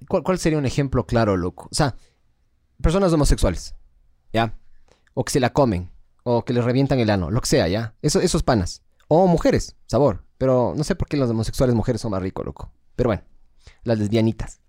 ¿cuál, cuál sería un ejemplo claro, loco? O sea, personas homosexuales. ¿Ya? O que se la comen. O que les revientan el ano. Lo que sea, ¿ya? Eso, esos panas. O mujeres, sabor. Pero no sé por qué los homosexuales mujeres son más ricos, loco. Pero bueno, las lesbianitas.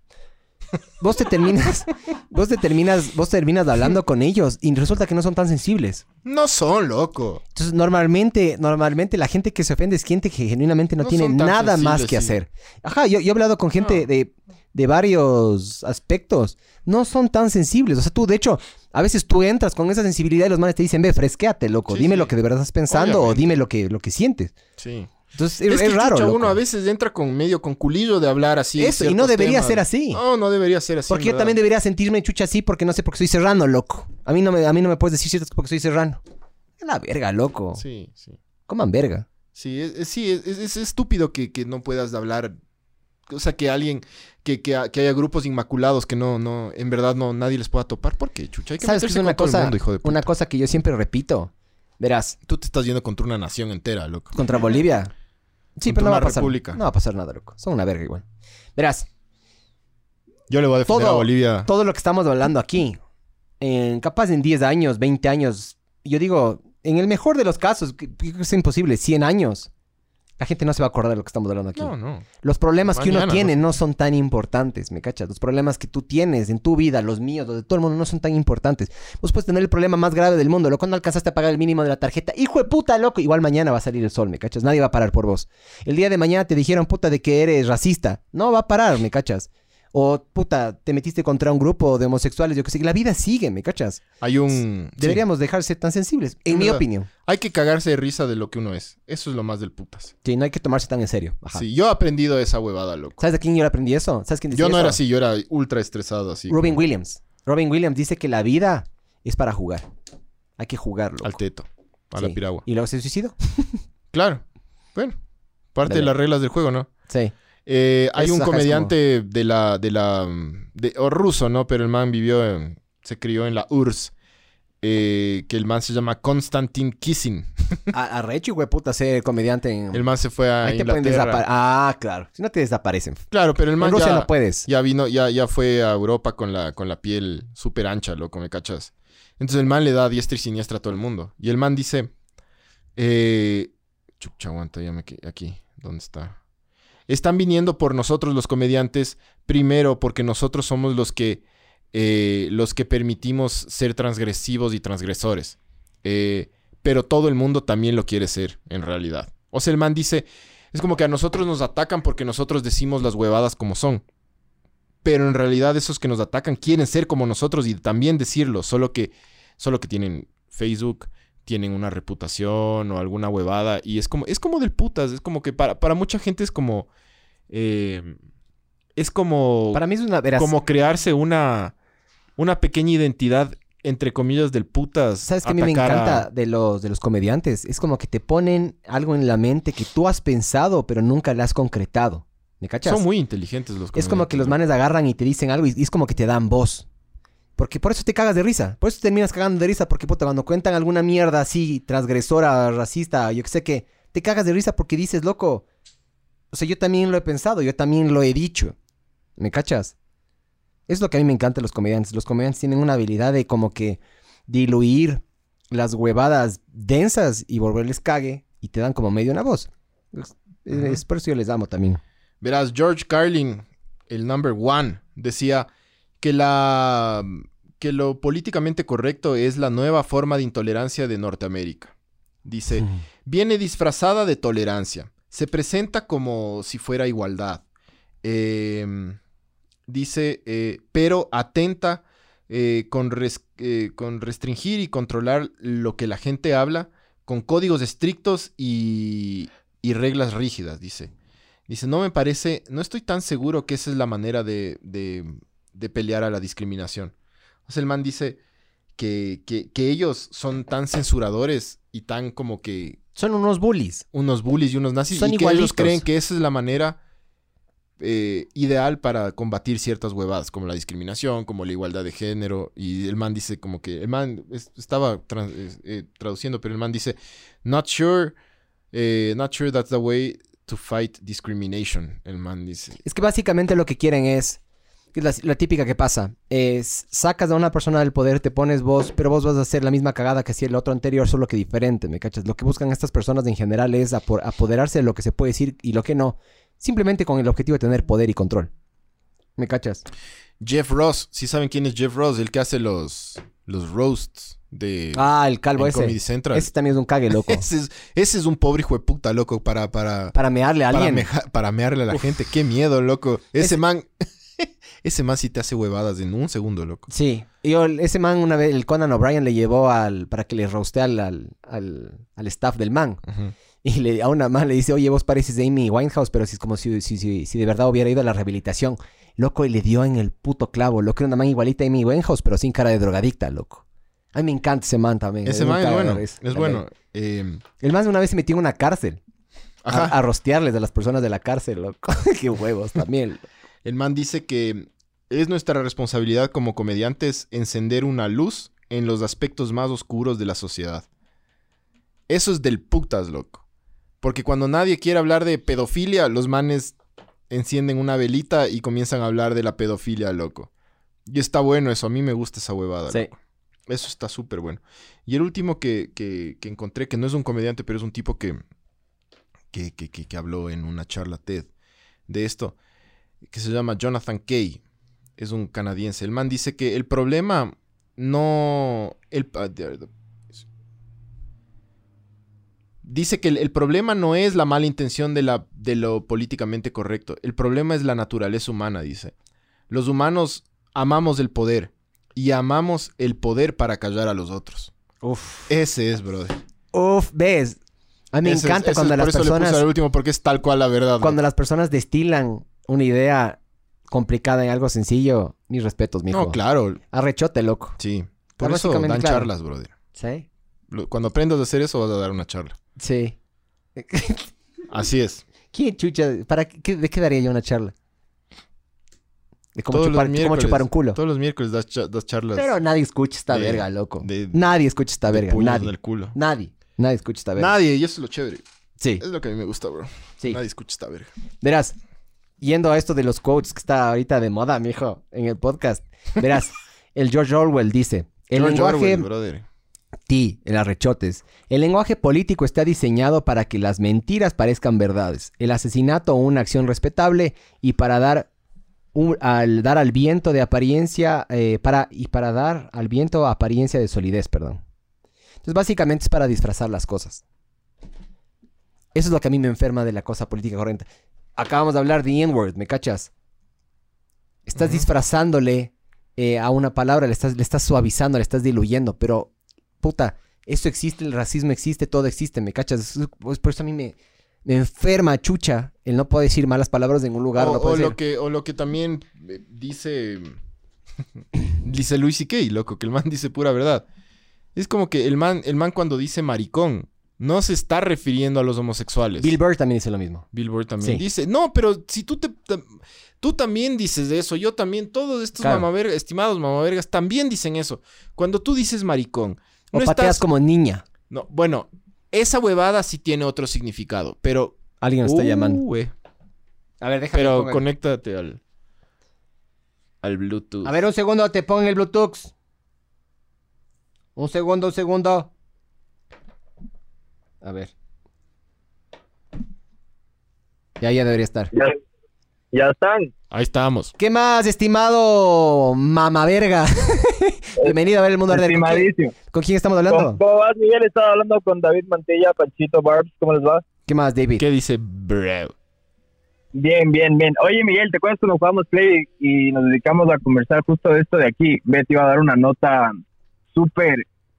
Vos te terminas, (laughs) vos te terminas, vos terminas hablando con ellos y resulta que no son tan sensibles. No son, loco. Entonces, normalmente, normalmente la gente que se ofende es gente que genuinamente no, No tiene nada más que sí. hacer. Ajá, yo, yo he hablado con gente No. de, de varios aspectos. No son tan sensibles. O sea, tú, de hecho, a veces tú entras con esa sensibilidad y los manes te dicen, ve, fresquéate, loco. Sí, dime sí. lo que de verdad estás pensando o dime lo que, lo que sientes. Sí. Entonces, es, Es, es que raro, chucha, uno a veces entra con medio con culillo de hablar así. Eso, y no debería temas. ser así. No, no debería ser así. Porque yo verdad. también debería sentirme chucha así porque no sé por qué soy serrano, loco. A mí no me, a mí no me puedes decir ciertas porque soy serrano. Es la verga, loco. Sí, sí. Coman verga. Sí, es, es- sí, es, es- es estúpido que, que no puedas hablar. O sea, que alguien, que, que, que haya grupos inmaculados que no, no, en verdad no, nadie les pueda topar. ¿Por qué, chucha? Hay que ¿Sabes qué es meterse una con todo el cosa, mundo, hijo de puta. una cosa que yo siempre repito? Verás, Tú te estás yendo contra una nación entera, loco. contra Bolivia. Sí, pero no va a pasar. república. No va a pasar nada, loco. Son una verga igual. Verás, Yo le voy a defender Todo- a Bolivia. todo lo que estamos hablando aquí, en, capaz en 10 años, 20 años, yo digo, en el mejor de los casos, que, que es imposible, 100 años, la gente no se va a acordar de lo que estamos hablando aquí. No, no. Los problemas que uno tiene no son tan importantes, ¿me cachas? Los problemas que tú tienes en tu vida, los míos, los de todo el mundo, no son tan importantes. Vos puedes tener el problema más grave del mundo, loco, no alcanzaste a pagar el mínimo de la tarjeta. Hijo de puta, loco. Igual mañana va a salir el sol, ¿me cachas? Nadie va a parar por vos. El día de mañana te dijeron, puta, de que eres racista. No va a parar, ¿me cachas? O, puta, te metiste contra un grupo de homosexuales, yo que sé. La vida sigue, ¿me cachas? Hay un... sí. Deberíamos dejar de ser tan sensibles, en Es mi verdad. opinión. Hay que cagarse de risa de lo que uno es. Eso es lo más del putas. Sí, no hay que tomarse tan en serio. Ajá. Sí, yo he aprendido esa huevada, loco. ¿Sabes de quién yo aprendí eso? ¿Sabes quién decía Yo no eso? era así, yo era ultra estresado así. Robin como Williams. Robin Williams dice que la vida es para jugar. Hay que jugarlo. Al teto. A la piragua. ¿Y luego se suicidó? Claro. Bueno, parte Dale. de las reglas del juego, ¿no? Sí. Eh, hay un comediante de la, de la, de, o ruso, ¿no? Pero el man vivió, en- se crió en la URSS, eh, que el man se llama Konstantin Kissin. (laughs) A, arrecho, güey, puta, ser comediante en... El man se fue a Ahí te pueden Inglaterra. desaparecer. Ah, claro. Si no te desaparecen. Claro, pero el man En Rusia ya, no puedes. ya vino, ya, ya fue a Europa con la, con la piel súper ancha, loco, ¿me cachas? Entonces el man le da diestra y siniestra a todo el mundo. Y el man dice, eh, chucha, aguanta, ya me aquí, ¿dónde está? Están viniendo por nosotros los comediantes, primero porque nosotros somos los que, eh, los que permitimos ser transgresivos y transgresores. Eh, pero todo el mundo también lo quiere ser, en realidad. O dice, es como que a nosotros nos atacan porque nosotros decimos las huevadas como son. Pero en realidad esos que nos atacan quieren ser como nosotros y también decirlo, solo que, solo que tienen Facebook, tienen una reputación o alguna huevada y es como, es como del putas, es como que para, para mucha gente es como, eh, es como, Para mí es una... Verás, como crearse una, una pequeña identidad entre comillas del putas. ¿Sabes qué a mí me atacar a- encanta de los, de los comediantes? Es como que te ponen algo en la mente que tú has pensado, pero nunca le has concretado. ¿Me cachas? Son muy inteligentes los Es como que los comediantes, manes agarran y te dicen algo y, y es como que te dan voz. Porque por eso te cagas de risa. Por eso terminas cagando de risa. Porque, puta, cuando cuentan alguna mierda así, transgresora, racista, yo que sé que, te cagas de risa porque dices, loco. O sea, yo también lo he pensado, yo también lo he dicho. ¿Me cachas? Es lo que a mí me encanta de los comediantes. Los comediantes tienen una habilidad de como que diluir las huevadas densas y volverles cague y te dan como medio una voz. Es, es por eso yo les amo también. Verás, George Carlin, el number one, decía que la que lo políticamente correcto es la nueva forma de intolerancia de Norteamérica. Dice, viene disfrazada de tolerancia. Se presenta como si fuera igualdad. Eh, dice, eh, pero atenta eh, con, res- eh, con restringir y controlar lo que la gente habla con códigos estrictos y, y reglas rígidas, dice. Dice, no me parece, no estoy tan seguro que esa es la manera de, de- de pelear a la discriminación. O sea, el man dice que, que- que ellos son tan censuradores y tan como que Son unos bullies. unos bullies y unos nazis Son y que ellos creen que esa es la manera eh, ideal para combatir ciertas huevadas, como la discriminación, como la igualdad de género. Y el man dice como que, el man es- estaba eh, eh, traduciendo, pero el man dice, not sure, eh, not sure that's the way to fight discrimination. El man dice. Es que básicamente lo que quieren es, que es la, la típica que pasa, es sacas a una persona del poder, te pones vos, pero vos vas a hacer la misma cagada que hacía el otro anterior, solo que diferente, ¿me cachas? Lo que buscan estas personas en general es apo- apoderarse de lo que se puede decir y lo que no, simplemente con el objetivo de tener poder y control. ¿Me cachas? Jeff Ross, si saben quién es Jeff Ross, el que hace los, los roasts de Ah, el calvo en Comedy ese. Central. Ese también es un cague, loco. Ese es, ese es un pobre hijo de puta, loco, para, para, Para mearle a para, alguien. meja- para mearle a la Uf. gente. Qué miedo, loco. Ese, Ese- man, ese man sí te hace huevadas en un segundo, loco. Sí. Y yo- ese man una vez, el Conan O'Brien le llevó al, para que le roste al, al, al, al staff del man. Y le, a una más le dice, oye, vos pareces Amy Winehouse, pero si es como si, si, si, si de verdad hubiera ido a la rehabilitación. Loco, y le dio en el puto clavo. Loco, era una man igualita a Amy Winehouse, pero sin cara de drogadicta, loco. A mí me encanta ese man también. Ese man es bueno. Es bueno. Eh, El man una vez se metió en una cárcel. A, ajá. a rostearles a las personas de la cárcel, loco. (laughs) Qué huevos también. El man dice que es nuestra responsabilidad como comediantes encender una luz en los aspectos más oscuros de la sociedad. Eso es del putas, loco. Porque cuando nadie quiere hablar de pedofilia, los manes encienden una velita y comienzan a hablar de la pedofilia, loco. Y está bueno eso, a mí me gusta esa huevada. Sí. loco. Eso está súper bueno. Y el último que, que- que encontré, que no es un comediante, pero es un tipo que, que, que, que- que habló en una charla TED de esto, que se llama Jonathan Kay. Es un canadiense. El man dice que el problema no... El, ah, dice que el, el problema no es la mala intención de, la, de lo políticamente correcto. El problema es la naturaleza humana, dice. Los humanos amamos el poder y amamos el poder para callar a los otros. Uf. Ese es, brother. Uf, ves. A mí me Ese encanta cuando es- las por eso le personas... puse al último porque es tal cual la verdad. Cuando las personas destilan una idea complicada en algo sencillo, mis respetos, mijo. No, claro. Arrechote, loco. Sí. Por Ah, eso básicamente, dan claro. charlas, brother. ¿Sí? Cuando aprendas a hacer eso vas a dar una charla. Sí. Así es. (laughs) ¿Quién chucha? ¿Para qué, ¿De qué daría yo una charla? De cómo, chupar, cómo chupar un culo. Todos los miércoles das, cha- das charlas. Pero nadie escucha esta de- verga, loco. de- nadie escucha esta verga. Nadie. en el culo. Nadie. Nadie escucha esta verga. Nadie, y eso es lo chévere. Sí, Es lo que a mí me gusta, bro. sí. Nadie escucha esta verga. Verás, yendo a esto de los quotes que está ahorita de moda, mijo, en el podcast. Verás, (laughs) el George Orwell dice: El George lenguaje. Orwell, ti, el arrechotes. El lenguaje político está diseñado para que las mentiras parezcan verdades, el asesinato una acción respetable y para dar un- al dar al viento de apariencia eh, para y para dar al viento apariencia de solidez, perdón. Entonces, básicamente es para disfrazar las cosas. Eso es lo que a mí me enferma de la cosa política corriente. Acabamos de hablar de N-word, ¿me cachas? Estás disfrazándole eh, a una palabra, le estás, le estás suavizando, le estás diluyendo, pero, puta, esto existe, el racismo existe, todo existe, ¿me cachas? Por eso a mí me, me enferma, chucha, el no poder decir malas palabras en un lugar. o, no o puede lo que, o lo que también eh, dice. (laughs) dice Luis C.K., loco, que el man dice pura verdad. Es como que el man, el man cuando dice maricón, no se está refiriendo a los homosexuales. Bill Burr también dice lo mismo. Billboard también Sí. dice, no, pero si tú te, te- tú también dices eso, yo también, todos estos Claro. mamavergas, estimados mamavergas también dicen eso. Cuando tú dices maricón, O no pateas estás, como niña. no, bueno, esa huevada sí tiene otro significado, pero Alguien me está Uh, llamando. eh. A ver, déjame Pero conéctate al al Bluetooth. A ver, un segundo, te pongo el Bluetooth. Un segundo, un segundo. A ver. Ya, ya debería estar. Ya, ya están. Ahí estamos. ¿Qué más, estimado mamaverga? (laughs) Bienvenido a ver el mundo arder. ¿Con quién, Estimadísimo. con quién estamos ¿Cómo, hablando? cómo vas, Miguel? Estaba hablando con David Mantilla, Panchito Barbs. ¿Cómo les va? ¿Qué más, David? ¿Qué dice bro? Bien, bien, bien. Oye, Miguel, ¿te acuerdas cuando jugamos Play y nos dedicamos a conversar justo de esto de aquí? Te iba a dar una nota súper,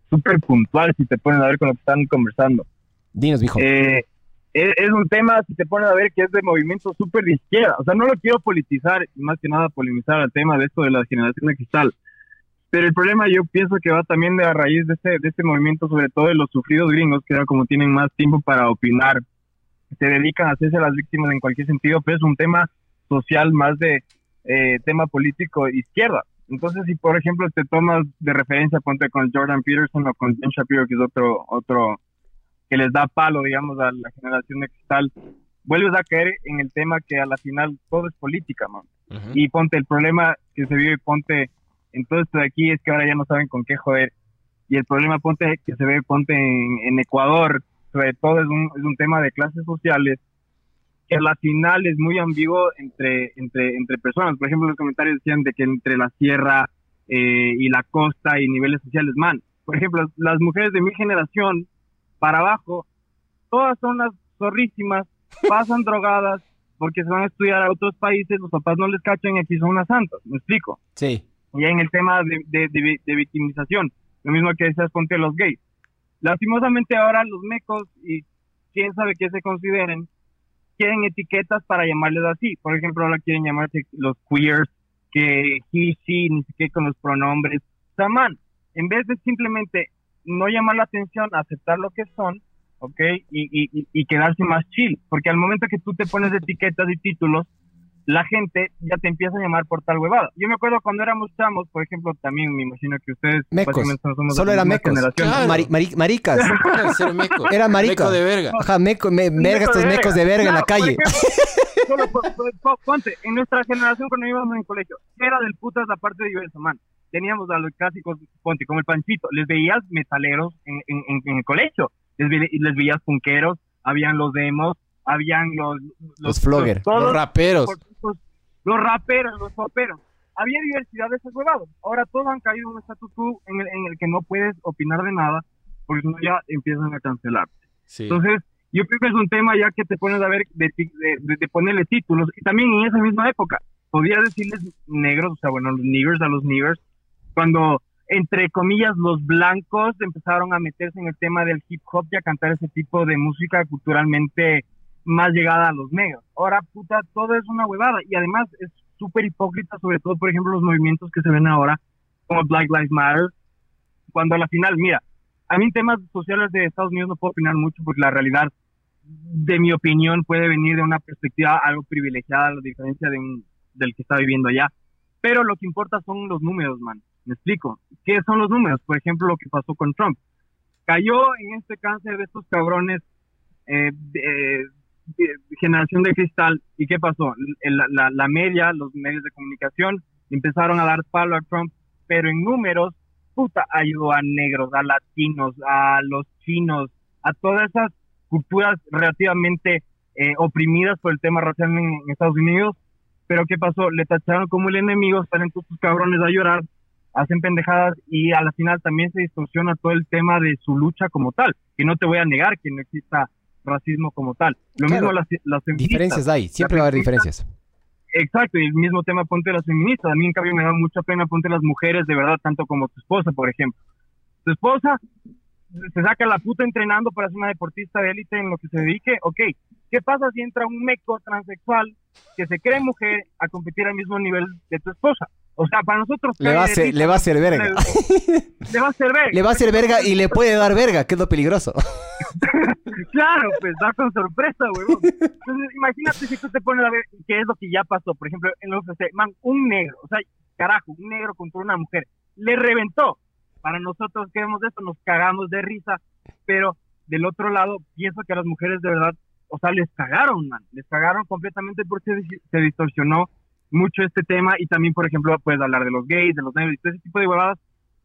súper puntual si te pones a ver con lo que están conversando. Dinos, mijo. Eh, es, un tema, si te pones a ver, que es de movimiento súper de izquierda. O sea, no lo quiero politizar más que nada polemizar el tema de esto de la generación de cristal. Pero el problema yo pienso que va también de a raíz de este, de este movimiento, sobre todo de los sufridos gringos, que ahora como tienen más tiempo para opinar, se dedican a hacerse las víctimas en cualquier sentido, pero es un tema social más de eh, tema político izquierda. Entonces, si por ejemplo te tomas de referencia, ponte con Jordan Peterson o con Jim Shapiro, que es otro, otro que les da palo, digamos, a la generación de cristal, vuelves a caer en el tema que a la final todo es política, man. Ujú. Y ponte, el problema que se vive, ponte, en todo esto de aquí es que ahora ya no saben con qué joder. Y el problema, ponte, que se ve, ponte en, en Ecuador, sobre todo es un, es un tema de clases sociales, que a la final es muy ambiguo entre, entre, entre personas. Por ejemplo, los comentarios decían de que entre la sierra eh, y la costa y niveles sociales, man. Por ejemplo, las mujeres de mi generación para abajo, todas son las zorrísimas, (laughs) pasan drogadas porque se van a estudiar a otros países, los papás no les cachan y aquí son unas santas, me explico. Sí. Ya en el tema de, de, de- de victimización, lo mismo que decías ponte los gays. Lastimosamente ahora los mecos y quién sabe qué se consideren, quieren etiquetas para llamarles así. Por ejemplo, ahora quieren llamarse los queers, que he, she, ni siquiera con los pronombres. O sea, man, en vez de simplemente no llamar la atención, aceptar lo que son, ¿ok? Y, y, y- quedarse más chill. Porque al momento que tú te pones etiquetas y títulos, la gente ya te empieza a llamar por tal huevada. Yo me acuerdo cuando éramos chamos, por ejemplo, también me imagino que ustedes Mecos. no somos Solo misma mecos. Claro. Mari- mari- maricas. (laughs) Era meco. Era marica. Meco de verga. Ajá, meco, me, verga estos mecos de verga en la calle. ejemplo, (laughs) solo ponte, en nuestra generación cuando íbamos en el colegio, ¿qué era del putas la parte de diverso, man? Teníamos a los clásicos, ponte, como el panchito, les veías metaleros en, en, el colegio, les, ve- les veías punqueros, habían los demos, habían los... Los flogger. todos Los raperos. los raperos, los poperos. Había diversidad de esos huevados. Ahora todos han caído en un status quo en el, en el que no puedes opinar de nada, porque ya empiezan a cancelar. Sí. Entonces, yo creo que es un tema ya que te pones a ver de, de- de ponerle títulos. Y también en esa misma época, podía decirles negros, o sea, bueno, los niggers a los niggers, cuando, entre comillas, los blancos empezaron a meterse en el tema del hip hop y a cantar ese tipo de música culturalmente más llegada a los negros. Ahora, puta, todo es una huevada. Y además es súper hipócrita, sobre todo, por ejemplo, los movimientos que se ven ahora, como Black Lives Matter, cuando a la final, mira, a mí temas sociales de Estados Unidos no puedo opinar mucho porque la realidad, de mi opinión, puede venir de una perspectiva algo privilegiada, a la diferencia de un, del que está viviendo allá. Pero lo que importa son los números, man. Me explico. ¿Qué son los números? Por ejemplo, lo que pasó con Trump. Cayó en este cáncer de estos cabrones eh, de- generación de cristal. ¿Y qué pasó? La, media, los medios de comunicación empezaron a dar palo a Trump, pero en números, puta, ayudó a negros, a latinos, a los chinos, a todas esas culturas relativamente eh, oprimidas por el tema racial en, en Estados Unidos. Pero ¿qué pasó? Le tacharon como el enemigo, salen todos sus cabrones a llorar hacen pendejadas y a la final también se distorsiona todo el tema de su lucha como tal, que no te voy a negar que no exista racismo como tal. Lo Claro. mismo las, las feministas. Diferencias hay, siempre va a haber diferencias. Exacto, y el mismo tema ponte las feministas. A mí en cambio me da mucha pena ponte las mujeres de verdad, tanto como tu esposa, por ejemplo. Tu esposa se saca la puta entrenando para ser una deportista de élite en lo que se dedique, ok. ¿Qué pasa si entra un meco transexual que se cree mujer a competir al mismo nivel de tu esposa? O sea, para nosotros... Le va a risa, le va a hacer verga. Le va a hacer verga. Le va a hacer verga y le puede dar verga, que es lo peligroso. (laughs) Claro, pues da con sorpresa, huevón. Entonces, imagínate si tú te pones a ver qué es lo que ya pasó. Por ejemplo, en el UFC, man, un negro, o sea, carajo, un negro contra una mujer, le reventó. Para nosotros que vemos esto, nos cagamos de risa, pero del otro lado, pienso que a las mujeres de verdad, o sea, les cagaron, man, les cagaron completamente porque se distorsionó mucho este tema y también, por ejemplo, puedes hablar de los gays, de los negros y todo ese tipo de huevadas.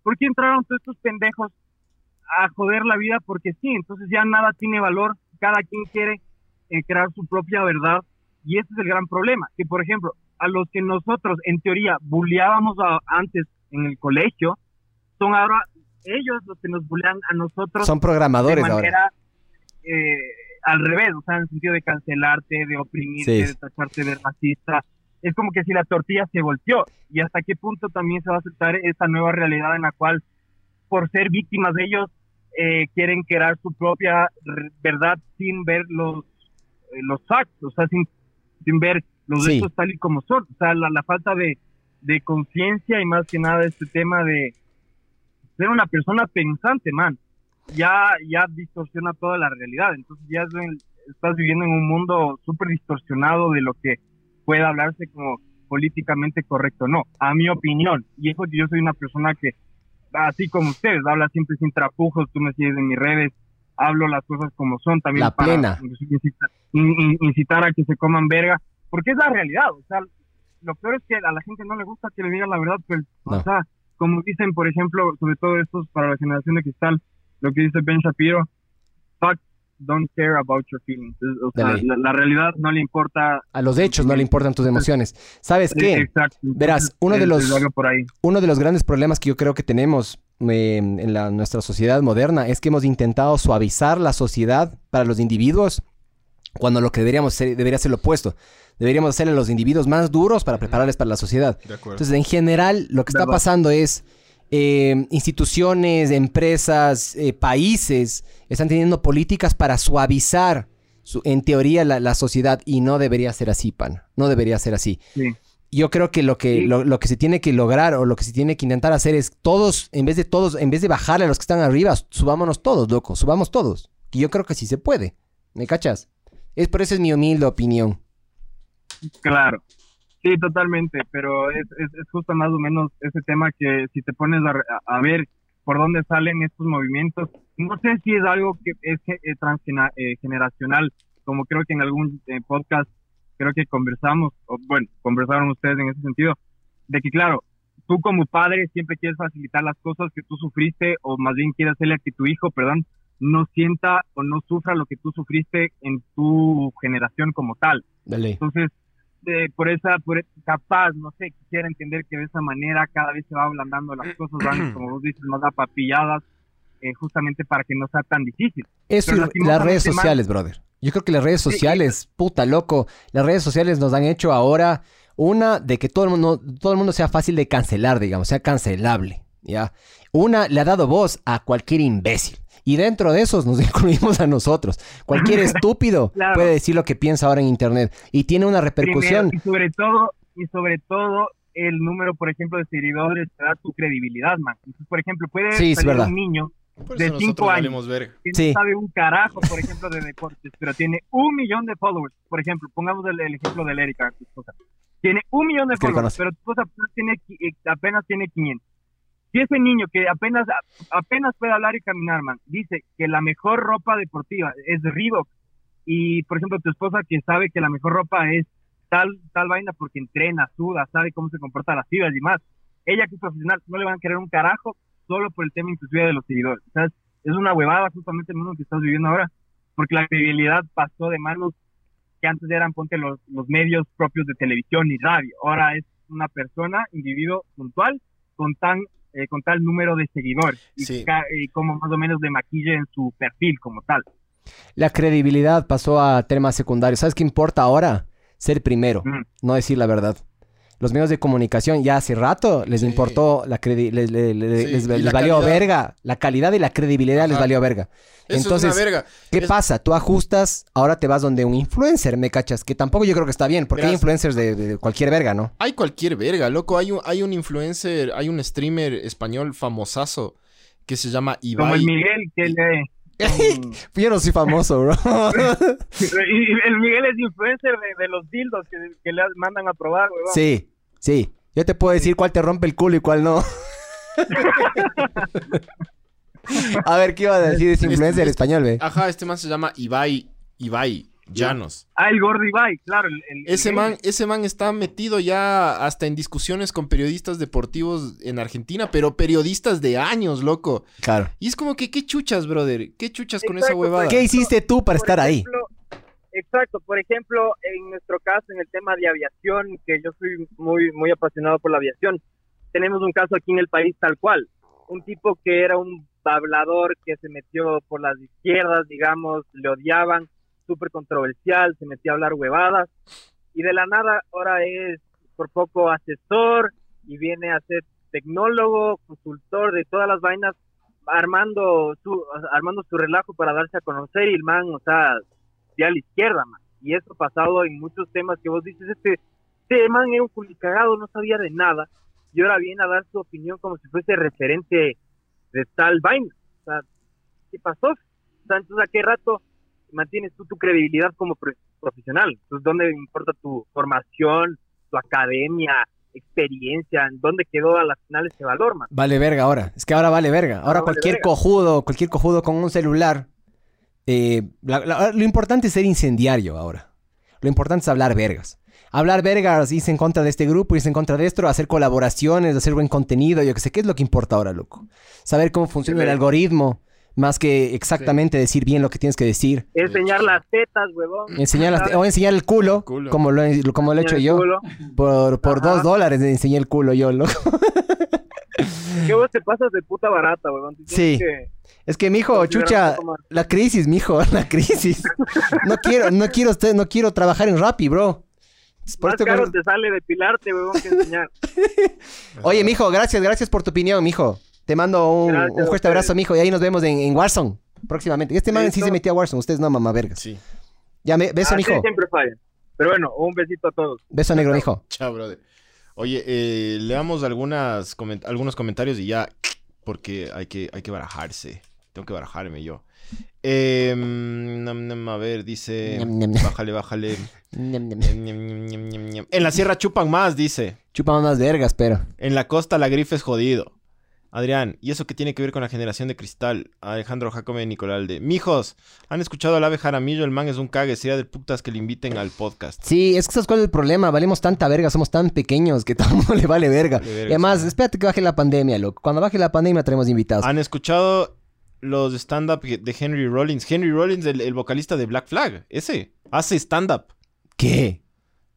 ¿Por qué entraron todos estos pendejos a joder la vida porque sí, entonces ya nada tiene valor, cada quien quiere eh, crear su propia verdad y ese es el gran problema, que por ejemplo, a los que nosotros en teoría bulleábamos a- antes en el colegio, son ahora ellos los que nos bullean a nosotros Son de programadores ahora. manera eh, al revés, o sea, en el sentido de cancelarte, de oprimirte, Sí. de tacharte de racista. Es como que si la tortilla se volteó y hasta qué punto también se va a aceptar esta nueva realidad en la cual por ser víctimas de ellos eh, quieren crear su propia verdad sin ver los eh, los facts, o sea, sin, sin ver los Sí. hechos tal y como son. O sea, la, la falta de, de conciencia y más que nada este tema de ser una persona pensante, man. Ya, ya distorsiona toda la realidad. Entonces ya es estás viviendo en un mundo súper distorsionado de lo que puede hablarse como políticamente correcto. No, a mi opinión. Y eso que yo soy una persona que, así como ustedes, habla siempre sin trapujos, tú me sigues en mis redes, hablo las cosas como son también La para plena. incitar, in- in- incitar a que se coman verga, porque es la realidad. O sea, lo peor es que a la gente no le gusta que le digan la verdad, pero, No. o sea, como dicen, por ejemplo, sobre todo estos para la generación de cristal, lo que dice Ben Shapiro, fuck, don't care about your feelings. O sea, la, la realidad no le importa. A los hechos no le importan tus emociones. ¿Sabes Eh, qué? Exacto. Verás, uno de Es- los- por ahí. Uno de los grandes problemas que yo creo que tenemos eh, en la, nuestra sociedad moderna es que hemos intentado suavizar la sociedad para los individuos cuando lo que deberíamos ser, debería ser lo opuesto. Deberíamos hacerle a los individuos más duros para prepararles para la sociedad. De acuerdo. Entonces, en general, lo que está Verdad. pasando es eh, instituciones, empresas, eh, países están teniendo políticas para suavizar, su- en teoría, la, la sociedad y no debería ser así, pan. No debería ser así. Sí. Yo creo que lo que, Sí. lo, lo que se tiene que lograr o lo que se tiene que intentar hacer es todos, en vez de todos, en vez de bajarle a los que están arriba, subámonos todos, loco, subamos todos. Que yo creo que sí se puede. ¿Me cachas? Es por eso es mi humilde opinión. Claro, sí, totalmente, pero es, es, es justo más o menos ese tema que si te pones a, a ver por dónde salen estos movimientos, no sé si es algo que es eh, transgeneracional, como creo que en algún eh, podcast creo que conversamos, o bueno, conversaron ustedes en ese sentido, de que claro, tú como padre siempre quieres facilitar las cosas que tú sufriste o más bien quieres hacerle a que tu hijo, perdón, no sienta o no sufra lo que tú sufriste en tu generación como tal. Dale. Entonces, eh, por esa, por capaz, no sé, quisiera entender que de esa manera cada vez se va ablandando las cosas, van, (clears throat) como vos dices, más apapilladas, eh, justamente para que no sea tan difícil. Eso Pero y las redes man- sociales, brother. Yo creo que las redes Sí, sociales, puta loco, las redes sociales nos han hecho ahora una de que todo el mundo, todo el mundo sea fácil de cancelar, digamos, sea cancelable, ¿ya? Una le ha dado voz a cualquier imbécil. Y dentro de esos nos (laughs) incluimos a nosotros. Cualquier (laughs) estúpido Claro. puede decir lo que piensa ahora en internet. Y tiene una repercusión. Primero, y sobre todo, y sobre todo, el número, por ejemplo, de seguidores te da tu credibilidad, man. Entonces, por ejemplo, puede Sí, salir verdad. un niño de eso cinco nosotros años. valemos verga. que Sí. no sabe un carajo, por ejemplo, de deportes, pero tiene un millón de followers. Por ejemplo, pongamos el, el ejemplo de Erika, tu esposa. Tiene un millón de followers, pero tu esposa apenas tiene, eh, apenas tiene 500. Si ese niño que apenas apenas puede hablar y caminar, man, dice que la mejor ropa deportiva es Reebok y, por ejemplo, tu esposa que sabe que la mejor ropa es tal tal vaina porque entrena, suda, sabe cómo se comporta las fibras y más. Ella que es profesional no le van a querer un carajo solo por el tema inclusive de los seguidores. O sea, es- una huevada justamente el mundo que estás viviendo ahora, porque la credibilidad pasó de manos que antes eran, ponte, los, los medios propios de televisión y radio. Ahora es una persona, individuo puntual, con tan eh, con tal número de seguidores y, Sí. ca- y como más o menos de maquilla en su perfil como tal. La credibilidad pasó a temas secundarios. ¿Sabes qué importa ahora? Ser primero, Mm. no decir la verdad. Los medios de comunicación ya hace rato les Sí. importó la credi- les, le- le- Sí, les- y les la valió calidad. verga. La calidad y la credibilidad les valió verga. Eso Entonces, es una verga. ¿qué Es- pasa? Tú ajustas, ahora te vas donde un influencer, ¿me cachas? Que tampoco yo creo que está bien, porque hay influencers de, de cualquier verga, ¿no? Hay cualquier verga, loco. Hay un, hay un influencer, hay un streamer español famosazo que se llama Como el Ibai. Miguel que le... (laughs) Yo no soy famoso, bro. (laughs) y el Miguel es influencer de, de los dildos que, que le mandan a probar, huevón. sí, sí. Yo te puedo decir cuál te rompe el culo y cuál no. (laughs) a ver, ¿qué iba a decir ese influencer Este- español, ve? Ajá, este man se llama Ibai, Ibai Llanos. Ah, el Gordy Ibai, claro. el- el- Ese el- man, ese man está metido ya hasta en discusiones con periodistas deportivos en Argentina, pero periodistas de años, loco. Claro. Y es como que, ¿qué chuchas, brother? ¿Qué chuchas con esa Exacto, huevada? ¿Qué hiciste tú para Por estar ahí? ejemplo, Exacto, por ejemplo, en nuestro caso, en el tema de aviación, que yo soy muy, muy apasionado por la aviación, tenemos un caso aquí en el país tal cual. Un tipo que era un hablador que se metió por las izquierdas, digamos, le odiaban, súper controversial, se metió a hablar huevadas, y de la nada ahora es por poco asesor y viene a ser tecnólogo, consultor de todas las vainas, armando su, armando su relajo para darse a conocer y el man, o sea, ya a la izquierda, man. Y eso ha pasado en muchos temas que vos dices, este, este man era un culicagado, no sabía de nada, y ahora viene a dar su opinión como si fuese referente de tal vaina. O sea, ¿qué pasó? O sea, entonces, ¿a qué rato mantienes tú tu credibilidad como pro- profesional? Entonces, ¿dónde importa tu formación, tu academia, experiencia? ¿En dónde quedó a las finales ese valor, man? Vale verga ahora. Es que ahora vale verga. Ahora vale cualquier verga. cojudo, cualquier cojudo con un celular. eh, la- la- lo importante es ser incendiario ahora. Lo importante es hablar vergas. Hablar vergas, irse en contra de este grupo, irse en contra de esto, hacer colaboraciones, hacer buen contenido, yo que sé, ¿qué es lo que importa ahora, loco? Saber cómo funciona el algoritmo, más que exactamente decir bien lo que tienes que decir. Enseñar las tetas, huevón. Enseñar las- o enseñar el culo, Culo. como lo, he- como lo he hecho yo. el culo. Por, por Ajá. dos dólares enseñé el culo yo, loco. Que vos te pasas de puta barata, huevón. Sí. que Es que, mijo, chucha, la crisis, mijo, (laughs) la crisis. No quiero, no quiero, usted, no quiero trabajar en Rappi, bro. Por Más caro te sale depilarte, huevón, que enseñar. (laughs) Oye, mijo, gracias, gracias por tu opinión, mijo. Te mando un, Gracias un a fuerte abrazo, mijo, y ahí nos vemos en, en Warzone próximamente. Este man sí se metió a Warzone, ustedes no, mamá vergas. Sí. Ya, me, beso, Así mijo. siempre fallan. Pero bueno, un besito a todos. Beso negro, mijo. Chao, brother. Oye, eh, leamos algunas coment- algunos comentarios y ya, porque hay que, hay que barajarse. Tengo que barajarme yo. Eh, nam, nam, a ver, dice... Bájale, bájale. Ñam. En la sierra chupan más, dice. Chupa unas vergas, pero. En la costa la grife es jodido. Adrián, ¿y eso qué tiene que ver con la generación de cristal? Alejandro Jacome Nicolalde. Mijos, ¿han escuchado al ave Jaramillo? El man es un cague. Sería de putas que le inviten al podcast. Sí, es que ¿sabes cuál es el problema? Valemos tanta verga, somos tan pequeños que (laughs) todo el mundo le vale verga. Vale verga, y además, sí. espérate que baje la pandemia, loco. Cuando baje la pandemia traemos invitados. ¿Han escuchado los stand-up de Henry Rollins? Henry Rollins, el, el vocalista de Black Flag. Ese. Hace stand-up. ¿Qué?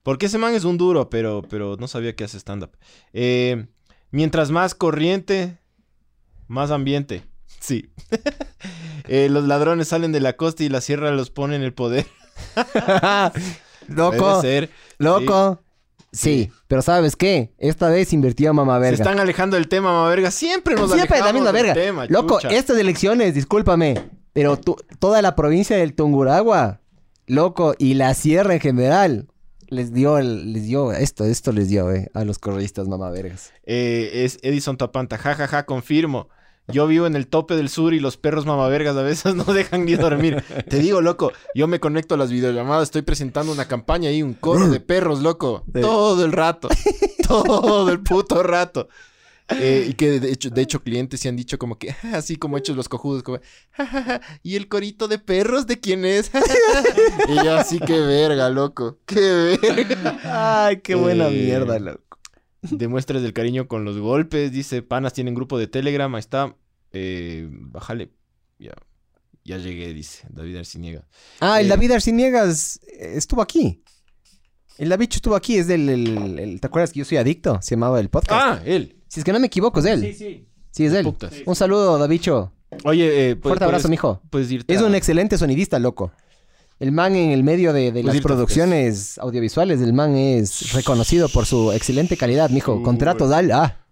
Porque ese man es un duro, pero, pero no sabía que hace stand-up. Eh, mientras más corriente, más ambiente. Sí. (laughs) Eh, los ladrones salen de la costa y la sierra los pone en el poder. (laughs) loco, Puede ser. loco. Sí. pero ¿sabes qué? Esta vez invirtió mamá Se verga. están alejando del tema, mamá verga. Siempre nos Siempre la alejamos misma del verga. tema, Loco, chucha. estas elecciones, discúlpame, pero tú- toda la provincia del Tunguragua, loco, y la sierra en general, les dio, el- les dio esto, esto les dio, eh, a los correístas mamá vergas. Eh, es Edison Tapanta. Ja, ja, ja, confirmo. Yo vivo en el tope del sur y los perros mamavergas a veces (laughs) no dejan ni dormir. Te digo, loco, yo me conecto a las videollamadas, estoy presentando una campaña ahí, un coro de perros, loco. Sí. Todo el rato. (laughs) Todo el puto rato. Eh, y que de hecho, de hecho clientes se han dicho como que, "Ah", así como hechos los cojudos, como, "Ja, ja, ja, ¿y el corito de perros de quién es? (laughs) y yo así, qué verga, loco, qué verga. Ay, qué buena Eh, mierda, loco. Demuestres del cariño con los golpes. Dice, panas tienen grupo de Telegram. Ahí está. Eh, bájale. Ya, ya llegué, dice David Arciniega. Ah, el eh, David Arciniegas eh, estuvo aquí. El David estuvo aquí, es del, el- el- ¿te acuerdas que yo soy adicto? Se llamaba el podcast. Ah, él. Si es que no me equivoco, es él. Sí, sí. Sí, es él. Putas. Un saludo, Davicho. Oye, eh, pues, Fuerte abrazo, puedes- mijo. Puedes irte Es a- un excelente sonidista, loco. El man en el medio de, de Pues las producciones audiovisuales, el man es reconocido por su excelente calidad, mijo. Uy. Contratos, al. Ah.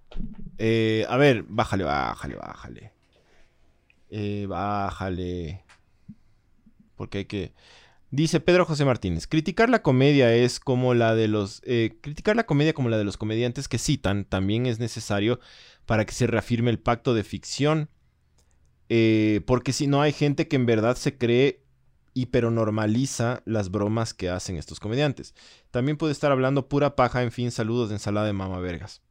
Eh, a ver, bájale, bájale, bájale. Eh, bájale. Porque hay que. Dice Pedro José Martínez, criticar la comedia es como la de los... eh, criticar la comedia como la de los comediantes que citan también es necesario para que se reafirme el pacto de ficción. porque si no hay gente que en verdad se cree y pero normaliza las bromas que hacen estos comediantes. También puede estar hablando pura paja, en fin, saludos de ensalada de mama vergas.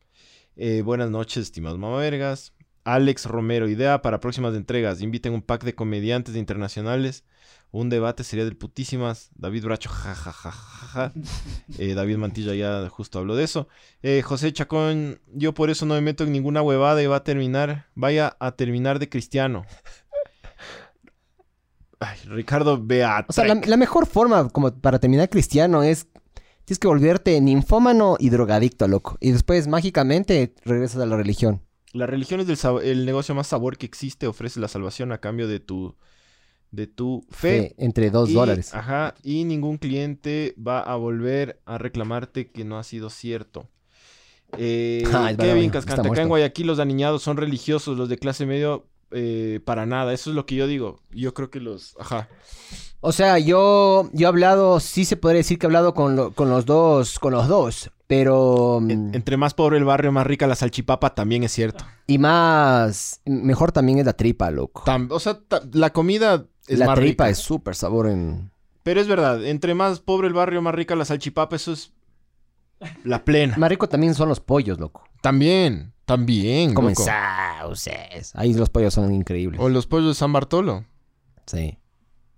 Eh, buenas noches, estimados mamavergas. Alex Romero, idea para próximas entregas. Inviten un pack de comediantes internacionales. Un debate sería del putísimas. David Bracho, jajajaja. (laughs) Eh, David Mantilla ya justo habló de eso. Eh, José Chacón, yo por eso no me meto en ninguna huevada y va a terminar. Vaya a terminar de cristiano. Ay, Ricardo Beatriz. O sea, la, la mejor forma como para terminar cristiano es... Tienes que volverte ninfómano y drogadicto, loco. Y después, mágicamente, regresas a la religión. La religión es el negocio más sabor que existe. Ofrece la salvación a cambio de tu, de tu fe. Fe, entre dos Y- dólares. Ajá, y ningún cliente va a volver a reclamarte que no ha sido cierto. Eh, (laughs) Ah, Kevin Cascante, acá muerto. en Guayaquil los aniñados son religiosos, los de clase medio eh, para nada. Eso es lo que yo digo. Yo creo que los... Ajá. O sea, yo, yo he hablado, sí se podría decir que he hablado con, lo- con los dos, con los dos, pero... mm, En- entre más pobre el barrio, más rica la salchipapa, también es cierto. Y más, mejor también es la tripa, loco. Tam- o sea, ta- la comida es la más tripa rica. es súper sabor en... Pero es verdad, entre más pobre el barrio, más rica la salchipapa, eso es la plena. Más rico también son los pollos, loco. También, también, Como en loco. sauces. Ahí los pollos son increíbles. O los pollos de San Bartolo. Sí.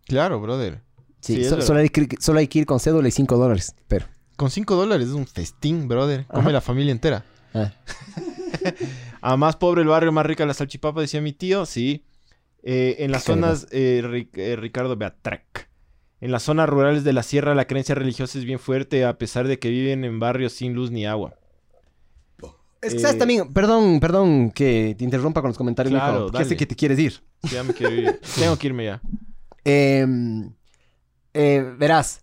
Claro, brother. Sí, Sí, es so- verdad. solo, hay que, ir- solo hay que ir con cédula y 5 dólares. Pero... Con 5 dólares es un festín, brother. Come Ajá. la familia entera. ah. (laughs) A más pobre el barrio, más rica la salchipapa, decía mi tío. Sí. Eh, en las Qué zonas, eh, Ri- eh, Ricardo Beatrac. En las zonas rurales de la sierra, la creencia religiosa es bien fuerte, a pesar de que viven en barrios sin luz ni agua. Es que Eh, sabes también, perdón, perdón que te interrumpa con los comentarios, Claro, mijo, dale. sé que te quieres ir. Ya me quiero ir. (laughs) Tengo que irme ya. Em, eh, verás,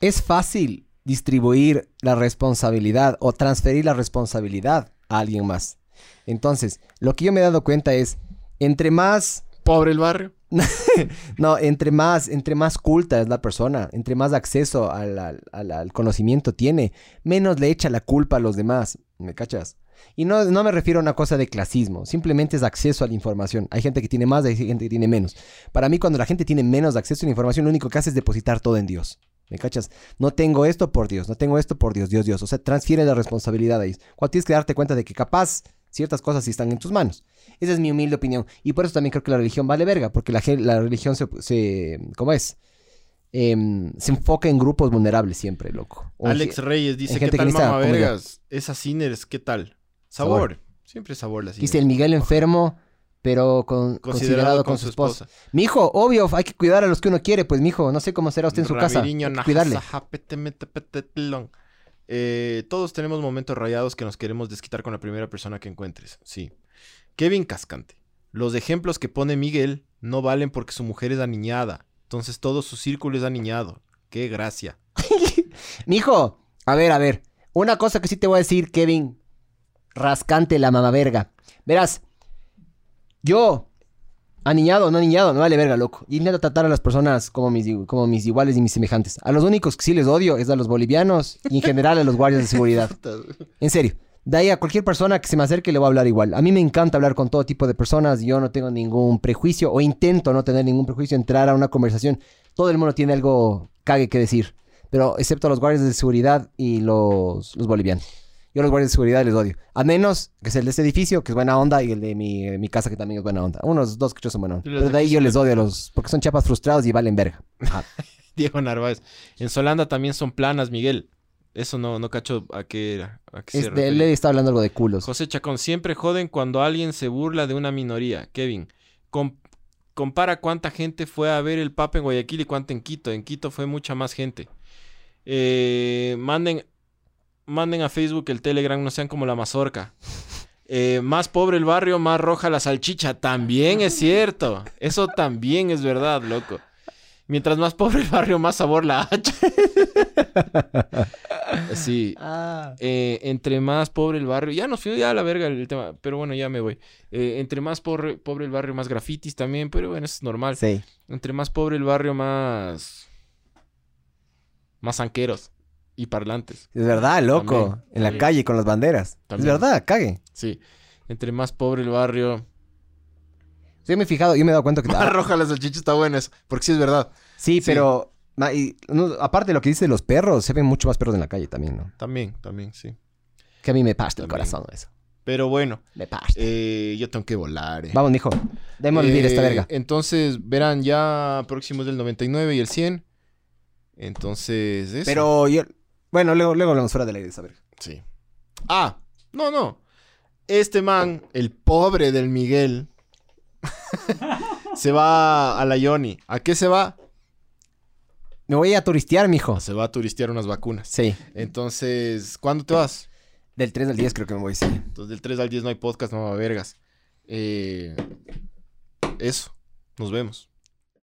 es fácil distribuir la responsabilidad o transferir la responsabilidad a alguien más. Entonces, lo que yo me he dado cuenta es, entre más, Pobre el barrio. (laughs) no, entre más, entre más culta es la persona, entre más acceso al, al- conocimiento tiene, menos le echa la culpa a los demás, ¿me cachas? Y no, no me refiero a una cosa de clasismo, simplemente es acceso a la información. Hay gente que tiene más, hay gente que tiene menos. Para mí, cuando la gente tiene menos acceso a la información, lo único que hace es depositar todo en Dios. ¿Me cachas? No tengo esto por Dios, no tengo esto por Dios, Dios, Dios. O sea, transfiere la responsabilidad ahí. Cuando tienes que darte cuenta de que capaz ciertas cosas sí están en tus manos. Esa es mi humilde opinión. Y por eso también creo que la religión vale verga, porque la, la religión se, se- ¿Cómo es? Em, se enfoca en grupos vulnerables siempre, loco. O Alex Reyes dice, ¿qué tal, mamá vergas? Esas Sinners, ¿qué tal? Sabor. Sabor. Siempre sabor la Dice el Miguel enfermo, pero con, considerado, con, su esposa. Mijo, obvio, hay que cuidar a los que uno quiere. Pues, mijo, no sé cómo será usted en su casa. Hay que cuidarle. Eh, todos tenemos momentos rayados que nos queremos desquitar con la primera persona que encuentres. Sí. Kevin Cascante. Los ejemplos que pone Miguel no valen porque su mujer es aniñada. Entonces todo su círculo es aniñado. Qué gracia. (laughs) Mijo, a ver, a ver. Una cosa que sí te voy a decir, Kevin. Rascante la mamá verga. Verás, yo, aniñado o no aniñado, me vale verga, loco. Y intento tratar a las personas como mis, como mis iguales y mis semejantes. A los únicos que sí les odio es a los bolivianos y en general a los guardias de seguridad. (laughs) En serio. De ahí a cualquier persona que se me acerque le voy a hablar igual. A mí me encanta hablar con todo tipo de personas. Yo no tengo ningún prejuicio o intento no tener ningún prejuicio, entrar a una conversación. Todo el mundo tiene algo cague que decir. Pero excepto los guardias de seguridad y los, los bolivianos. Yo los guardias de seguridad les odio. A menos que sea el de este edificio, que es buena onda, y el de mi, de mi casa, que también es buena onda. Unos dos que yo son buena onda. Pero de ahí yo les odio a los... Porque son chapas frustrados y valen verga. Ajá. (laughs) Diego Narváez. En Solanda también son planas, Miguel. Eso no, no cacho a qué era. A qué se Es de, refiere. le está hablando algo de culos. José Chacón, siempre joden cuando alguien se burla de una minoría. Kevin, com- compara cuánta gente fue a ver el Papa en Guayaquil y cuánta en Quito. En Quito fue mucha más gente. Eh, manden, manden a Facebook el Telegram, no sean como la mazorca. Eh, más pobre el barrio, más roja la salchicha. También es cierto. Eso también es verdad, loco. Mientras más pobre el barrio, más sabor la hacha. (laughs) sí. Ah. Eh, entre más pobre el barrio, ya nos fuimos ya a la verga el tema, pero bueno, ya me voy. Eh, entre más pobre, pobre el barrio, más grafitis también, pero bueno, eso es normal. Sí. Entre más pobre el barrio, más. Más zanqueros y parlantes. Es verdad, loco. También, en la calle con las banderas. También. Es verdad, cague. Sí. Entre más pobre el barrio. Yo me he fijado, yo me he dado cuenta que... (laughs) Más roja la salchicha está buena, eso, porque sí es verdad. Sí, pero... ma- y, no, aparte de lo que dice de los perros, se ven mucho más perros en la calle también, ¿no? También, también, sí. Que a mí me pasta el corazón eso. Pero bueno, Me pasta. eh, yo tengo que volar. eh. Vamos, mijo. Démosle vivir esta Eh, verga. Entonces, verán, ya próximos del 99 y el 100. Entonces, eso. Pero yo... Bueno, luego, luego hablamos fuera del aire de esa verga. Sí. Ah, no, no. Este man, el pobre del Miguel, se va a la Yoni. ¿A qué se va? Me voy a turistear, mijo. Se va a turistear unas vacunas. Sí. Entonces, ¿cuándo te vas? Del 3 al 10 creo que me voy, sí. Entonces, del 3 al 10 no hay podcast, no va a vergas. Eh, eso. Nos vemos.